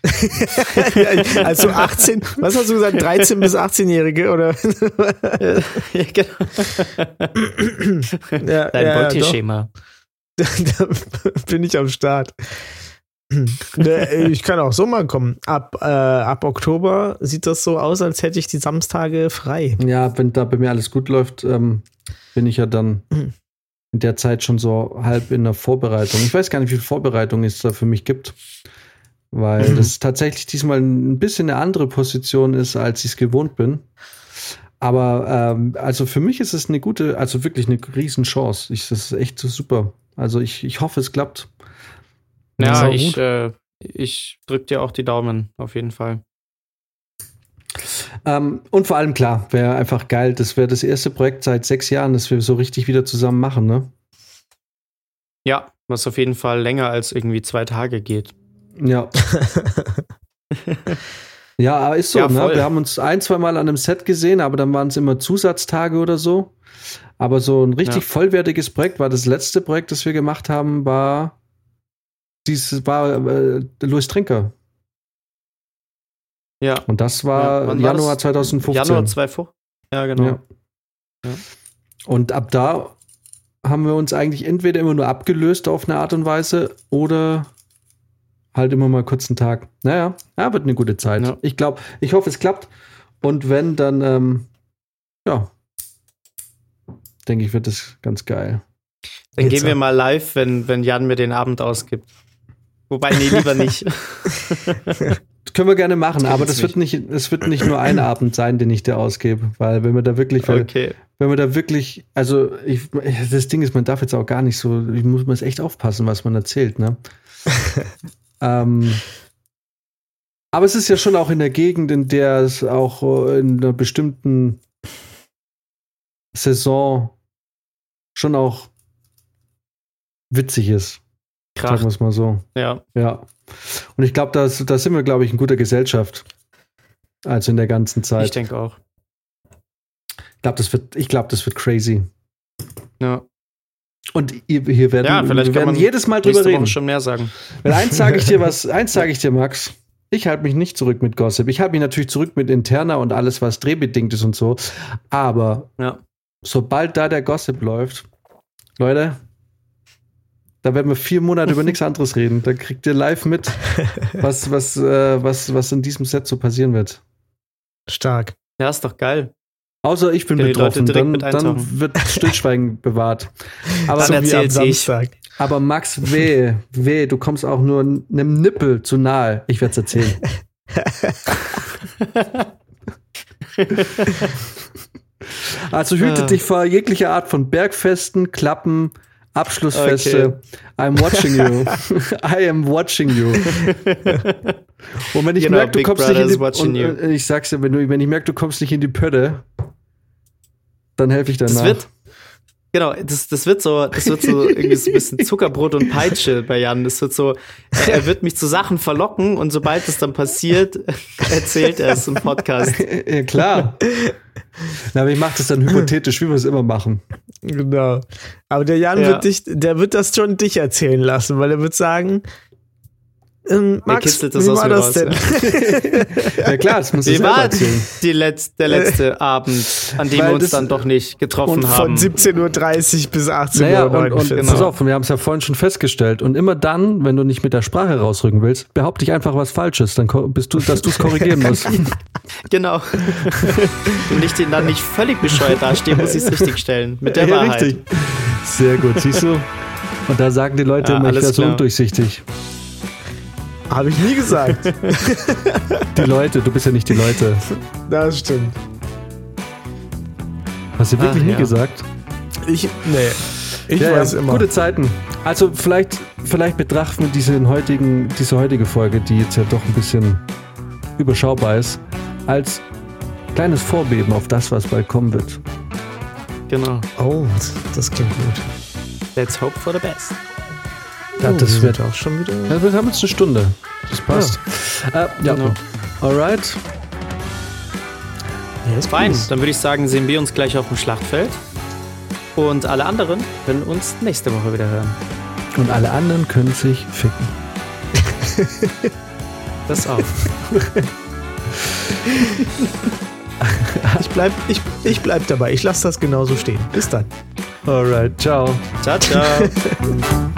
[SPEAKER 1] [LAUGHS]
[SPEAKER 3] also 18, was hast du gesagt, 13 bis 18-Jährige oder?
[SPEAKER 4] ja, genau.
[SPEAKER 3] ja,
[SPEAKER 4] Dein
[SPEAKER 3] ja.
[SPEAKER 4] Beuteschema. [LAUGHS]
[SPEAKER 3] da bin ich am Start. Ne, ich kann auch so mal kommen. Ab, äh, ab Oktober sieht das so aus, als hätte ich die Samstage frei.
[SPEAKER 1] Ja, wenn da bei mir alles gut läuft, ähm, bin ich ja dann in der Zeit schon so halb in der Vorbereitung. Ich weiß gar nicht, wie viel Vorbereitung es da für mich gibt. Weil das tatsächlich diesmal ein bisschen eine andere Position ist, als ich es gewohnt bin. Aber ähm, also für mich ist es eine gute, also wirklich eine Riesenchance. Ich, das ist echt so super. Also ich, ich hoffe, es klappt.
[SPEAKER 4] Ja, ich, äh, ich drück dir auch die Daumen, auf jeden Fall.
[SPEAKER 1] Ähm, und vor allem klar, wäre einfach geil. Das wäre das erste Projekt seit sechs Jahren, das wir so richtig wieder zusammen machen, ne?
[SPEAKER 4] Ja, was auf jeden Fall länger als irgendwie zwei Tage geht.
[SPEAKER 1] Ja. [LAUGHS] ja, aber ist so,
[SPEAKER 4] Ja,
[SPEAKER 1] ne? Wir haben uns ein, zwei Mal an einem Set gesehen, aber dann waren es immer Zusatztage oder so. Aber so ein richtig
[SPEAKER 4] Ja.
[SPEAKER 1] vollwertiges Projekt war das letzte Projekt, das wir gemacht haben, war dieses war äh, Louis Trinker.
[SPEAKER 4] Ja.
[SPEAKER 1] Und das
[SPEAKER 4] Ja,
[SPEAKER 1] war
[SPEAKER 4] war
[SPEAKER 1] Januar
[SPEAKER 4] das?
[SPEAKER 1] 2015.
[SPEAKER 4] Januar 2015. Ja, genau.
[SPEAKER 1] Ja.
[SPEAKER 4] Ja.
[SPEAKER 1] Und ab da haben wir uns eigentlich entweder immer nur abgelöst auf eine Art und Weise oder halt immer mal kurz einen Tag. Naja, ja, wird eine gute Zeit.
[SPEAKER 4] Ja.
[SPEAKER 1] Ich glaube, ich hoffe, es klappt. Und wenn, dann, ähm, ja, denke ich, wird das ganz geil.
[SPEAKER 4] Dann
[SPEAKER 3] Jetzt
[SPEAKER 4] gehen wir mal live, wenn, wenn Jan mir den Abend ausgibt. Wobei, nee, lieber nicht.
[SPEAKER 1] Das [LAUGHS] können wir gerne machen, aber das wird nicht, es wird nicht nur ein Abend sein, den ich dir ausgebe, weil wenn wir da wirklich,
[SPEAKER 4] Okay.
[SPEAKER 1] wenn wir da wirklich, also ich, das Ding ist, man darf jetzt auch gar nicht so, ich muss man echt aufpassen, was man erzählt, ne? [LAUGHS] ähm, aber es ist ja schon auch in der Gegend, in der es auch äh, in einer bestimmten Saison schon auch witzig ist, sagen
[SPEAKER 4] Krach.
[SPEAKER 1] wir es mal so.
[SPEAKER 4] Ja.
[SPEAKER 1] Ja. Und ich glaube, da da sind wir, glaube ich, in guter Gesellschaft. Also in der ganzen Zeit.
[SPEAKER 4] Ich denke auch.
[SPEAKER 1] glaub, das wird, ich glaube, das wird crazy.
[SPEAKER 4] Ja,
[SPEAKER 1] Und hier, werden,
[SPEAKER 4] ja vielleicht
[SPEAKER 1] wir werden jedes Mal drüber
[SPEAKER 4] nächste Woche
[SPEAKER 1] reden.
[SPEAKER 4] schon mehr sagen.
[SPEAKER 1] Weil eins sage ich dir was, [LAUGHS] eins sage ich dir, Max. Ich halte mich nicht zurück mit Gossip. Ich halte mich natürlich zurück mit Interna und alles, was drehbedingt ist und so. Aber
[SPEAKER 4] Ja.
[SPEAKER 1] sobald da der Gossip läuft, Leute, da werden wir vier Monate über [LAUGHS] nichts anderes reden. Da kriegt ihr live mit, was, was, äh, was, was in diesem Set so passieren wird.
[SPEAKER 3] Stark.
[SPEAKER 4] Ja, ist doch geil.
[SPEAKER 1] Außer ich bin betroffen, dann, dann wird Stillschweigen [LAUGHS] bewahrt. Aber,
[SPEAKER 4] Dann
[SPEAKER 3] so
[SPEAKER 4] erzähl's ich.
[SPEAKER 1] Aber Max, weh, weh, du kommst auch nur einem Nippel zu nahe. Ich werde es erzählen. [LAUGHS] Also hüte
[SPEAKER 4] Ah.
[SPEAKER 1] dich vor jeglicher Art von Bergfesten, Klappen, Abschlussfeste. I'm watching you. [LAUGHS] I am watching you. [LAUGHS] Und wenn ich
[SPEAKER 4] Genau,
[SPEAKER 1] merke, du
[SPEAKER 4] Big
[SPEAKER 1] kommst
[SPEAKER 4] Brother
[SPEAKER 1] nicht in die und, äh, ich sag's dir, wenn, du, wenn ich merke, du kommst nicht in die Pötte, dann helfe ich danach.
[SPEAKER 4] Das wird, genau, das, das wird so, das wird so irgendwie so ein bisschen [LAUGHS] Zuckerbrot und Peitsche bei Jan. Das wird so, er, er wird mich zu Sachen verlocken und sobald es dann passiert, erzählt er es im Podcast.
[SPEAKER 1] ja, klar. Na, aber ich mache das dann hypothetisch, wie wir es immer machen.
[SPEAKER 3] Genau. Aber der Jan
[SPEAKER 4] Ja.
[SPEAKER 3] wird dich, der wird das schon dich erzählen lassen, weil er wird sagen, ähm, Max,
[SPEAKER 4] kitzelt das
[SPEAKER 3] wie
[SPEAKER 4] aus
[SPEAKER 3] war
[SPEAKER 4] mir
[SPEAKER 3] das
[SPEAKER 4] raus,
[SPEAKER 3] denn? [LAUGHS]
[SPEAKER 1] Ja klar, das muss ich
[SPEAKER 4] war die letz-, der letzte [LAUGHS] Abend, an dem
[SPEAKER 1] Weil
[SPEAKER 4] wir uns dann doch nicht getroffen
[SPEAKER 3] Und
[SPEAKER 4] haben?
[SPEAKER 3] von 17.30 Uhr bis 18.49
[SPEAKER 1] Naja,
[SPEAKER 3] Uhr.
[SPEAKER 1] und, und
[SPEAKER 4] genau.
[SPEAKER 1] pass auf, wir haben es ja vorhin schon festgestellt. Und immer dann, wenn du nicht mit der Sprache rausrücken willst, behaupte ich einfach was Falsches, dann bist du, dass du es korrigieren [LAUGHS] musst.
[SPEAKER 4] Genau. Und ich den dann nicht völlig bescheuert dastehe, muss ich es richtig stellen. Mit der
[SPEAKER 1] Ja,
[SPEAKER 4] Wahrheit.
[SPEAKER 1] richtig. Sehr gut, siehst du? Und da sagen die Leute
[SPEAKER 4] Ja,
[SPEAKER 1] immer, ich
[SPEAKER 4] alles
[SPEAKER 1] wäre so undurchsichtig.
[SPEAKER 3] Habe ich nie gesagt. [LAUGHS]
[SPEAKER 1] Die Leute, du bist ja nicht die Leute.
[SPEAKER 3] das stimmt.
[SPEAKER 1] Hast du wirklich
[SPEAKER 4] Ach,
[SPEAKER 1] nie
[SPEAKER 4] ja.
[SPEAKER 1] gesagt?
[SPEAKER 3] Ich, nee. Ich
[SPEAKER 1] ja,
[SPEAKER 3] weiß
[SPEAKER 1] ja,
[SPEAKER 3] immer.
[SPEAKER 1] Gute Zeiten. Also vielleicht, vielleicht betrachten wir diesen heutigen, diese heutige Folge, die jetzt ja doch ein bisschen überschaubar ist, als kleines Vorbeben auf das, was bald kommen wird.
[SPEAKER 4] Genau.
[SPEAKER 3] Oh, das klingt gut.
[SPEAKER 4] Let's hope for the best.
[SPEAKER 1] Ja,
[SPEAKER 3] oh,
[SPEAKER 1] das
[SPEAKER 3] wir
[SPEAKER 1] wird
[SPEAKER 3] auch schon wieder.
[SPEAKER 1] Ja, wir haben jetzt eine Stunde. Das passt. Äh, ja,
[SPEAKER 4] Genau.
[SPEAKER 1] alright.
[SPEAKER 3] Ja, ist
[SPEAKER 4] Fein, dann würde ich sagen, sehen wir uns gleich auf dem Schlachtfeld. Und alle anderen können uns nächste Woche wieder hören.
[SPEAKER 1] Und alle anderen können sich ficken. [LAUGHS]
[SPEAKER 4] Das auch. [LAUGHS]
[SPEAKER 3] Ich bleib, ich, ich bleib dabei. Ich lasse das genauso stehen. Bis dann.
[SPEAKER 1] Alright, ciao.
[SPEAKER 4] ciao, ciao. [LAUGHS]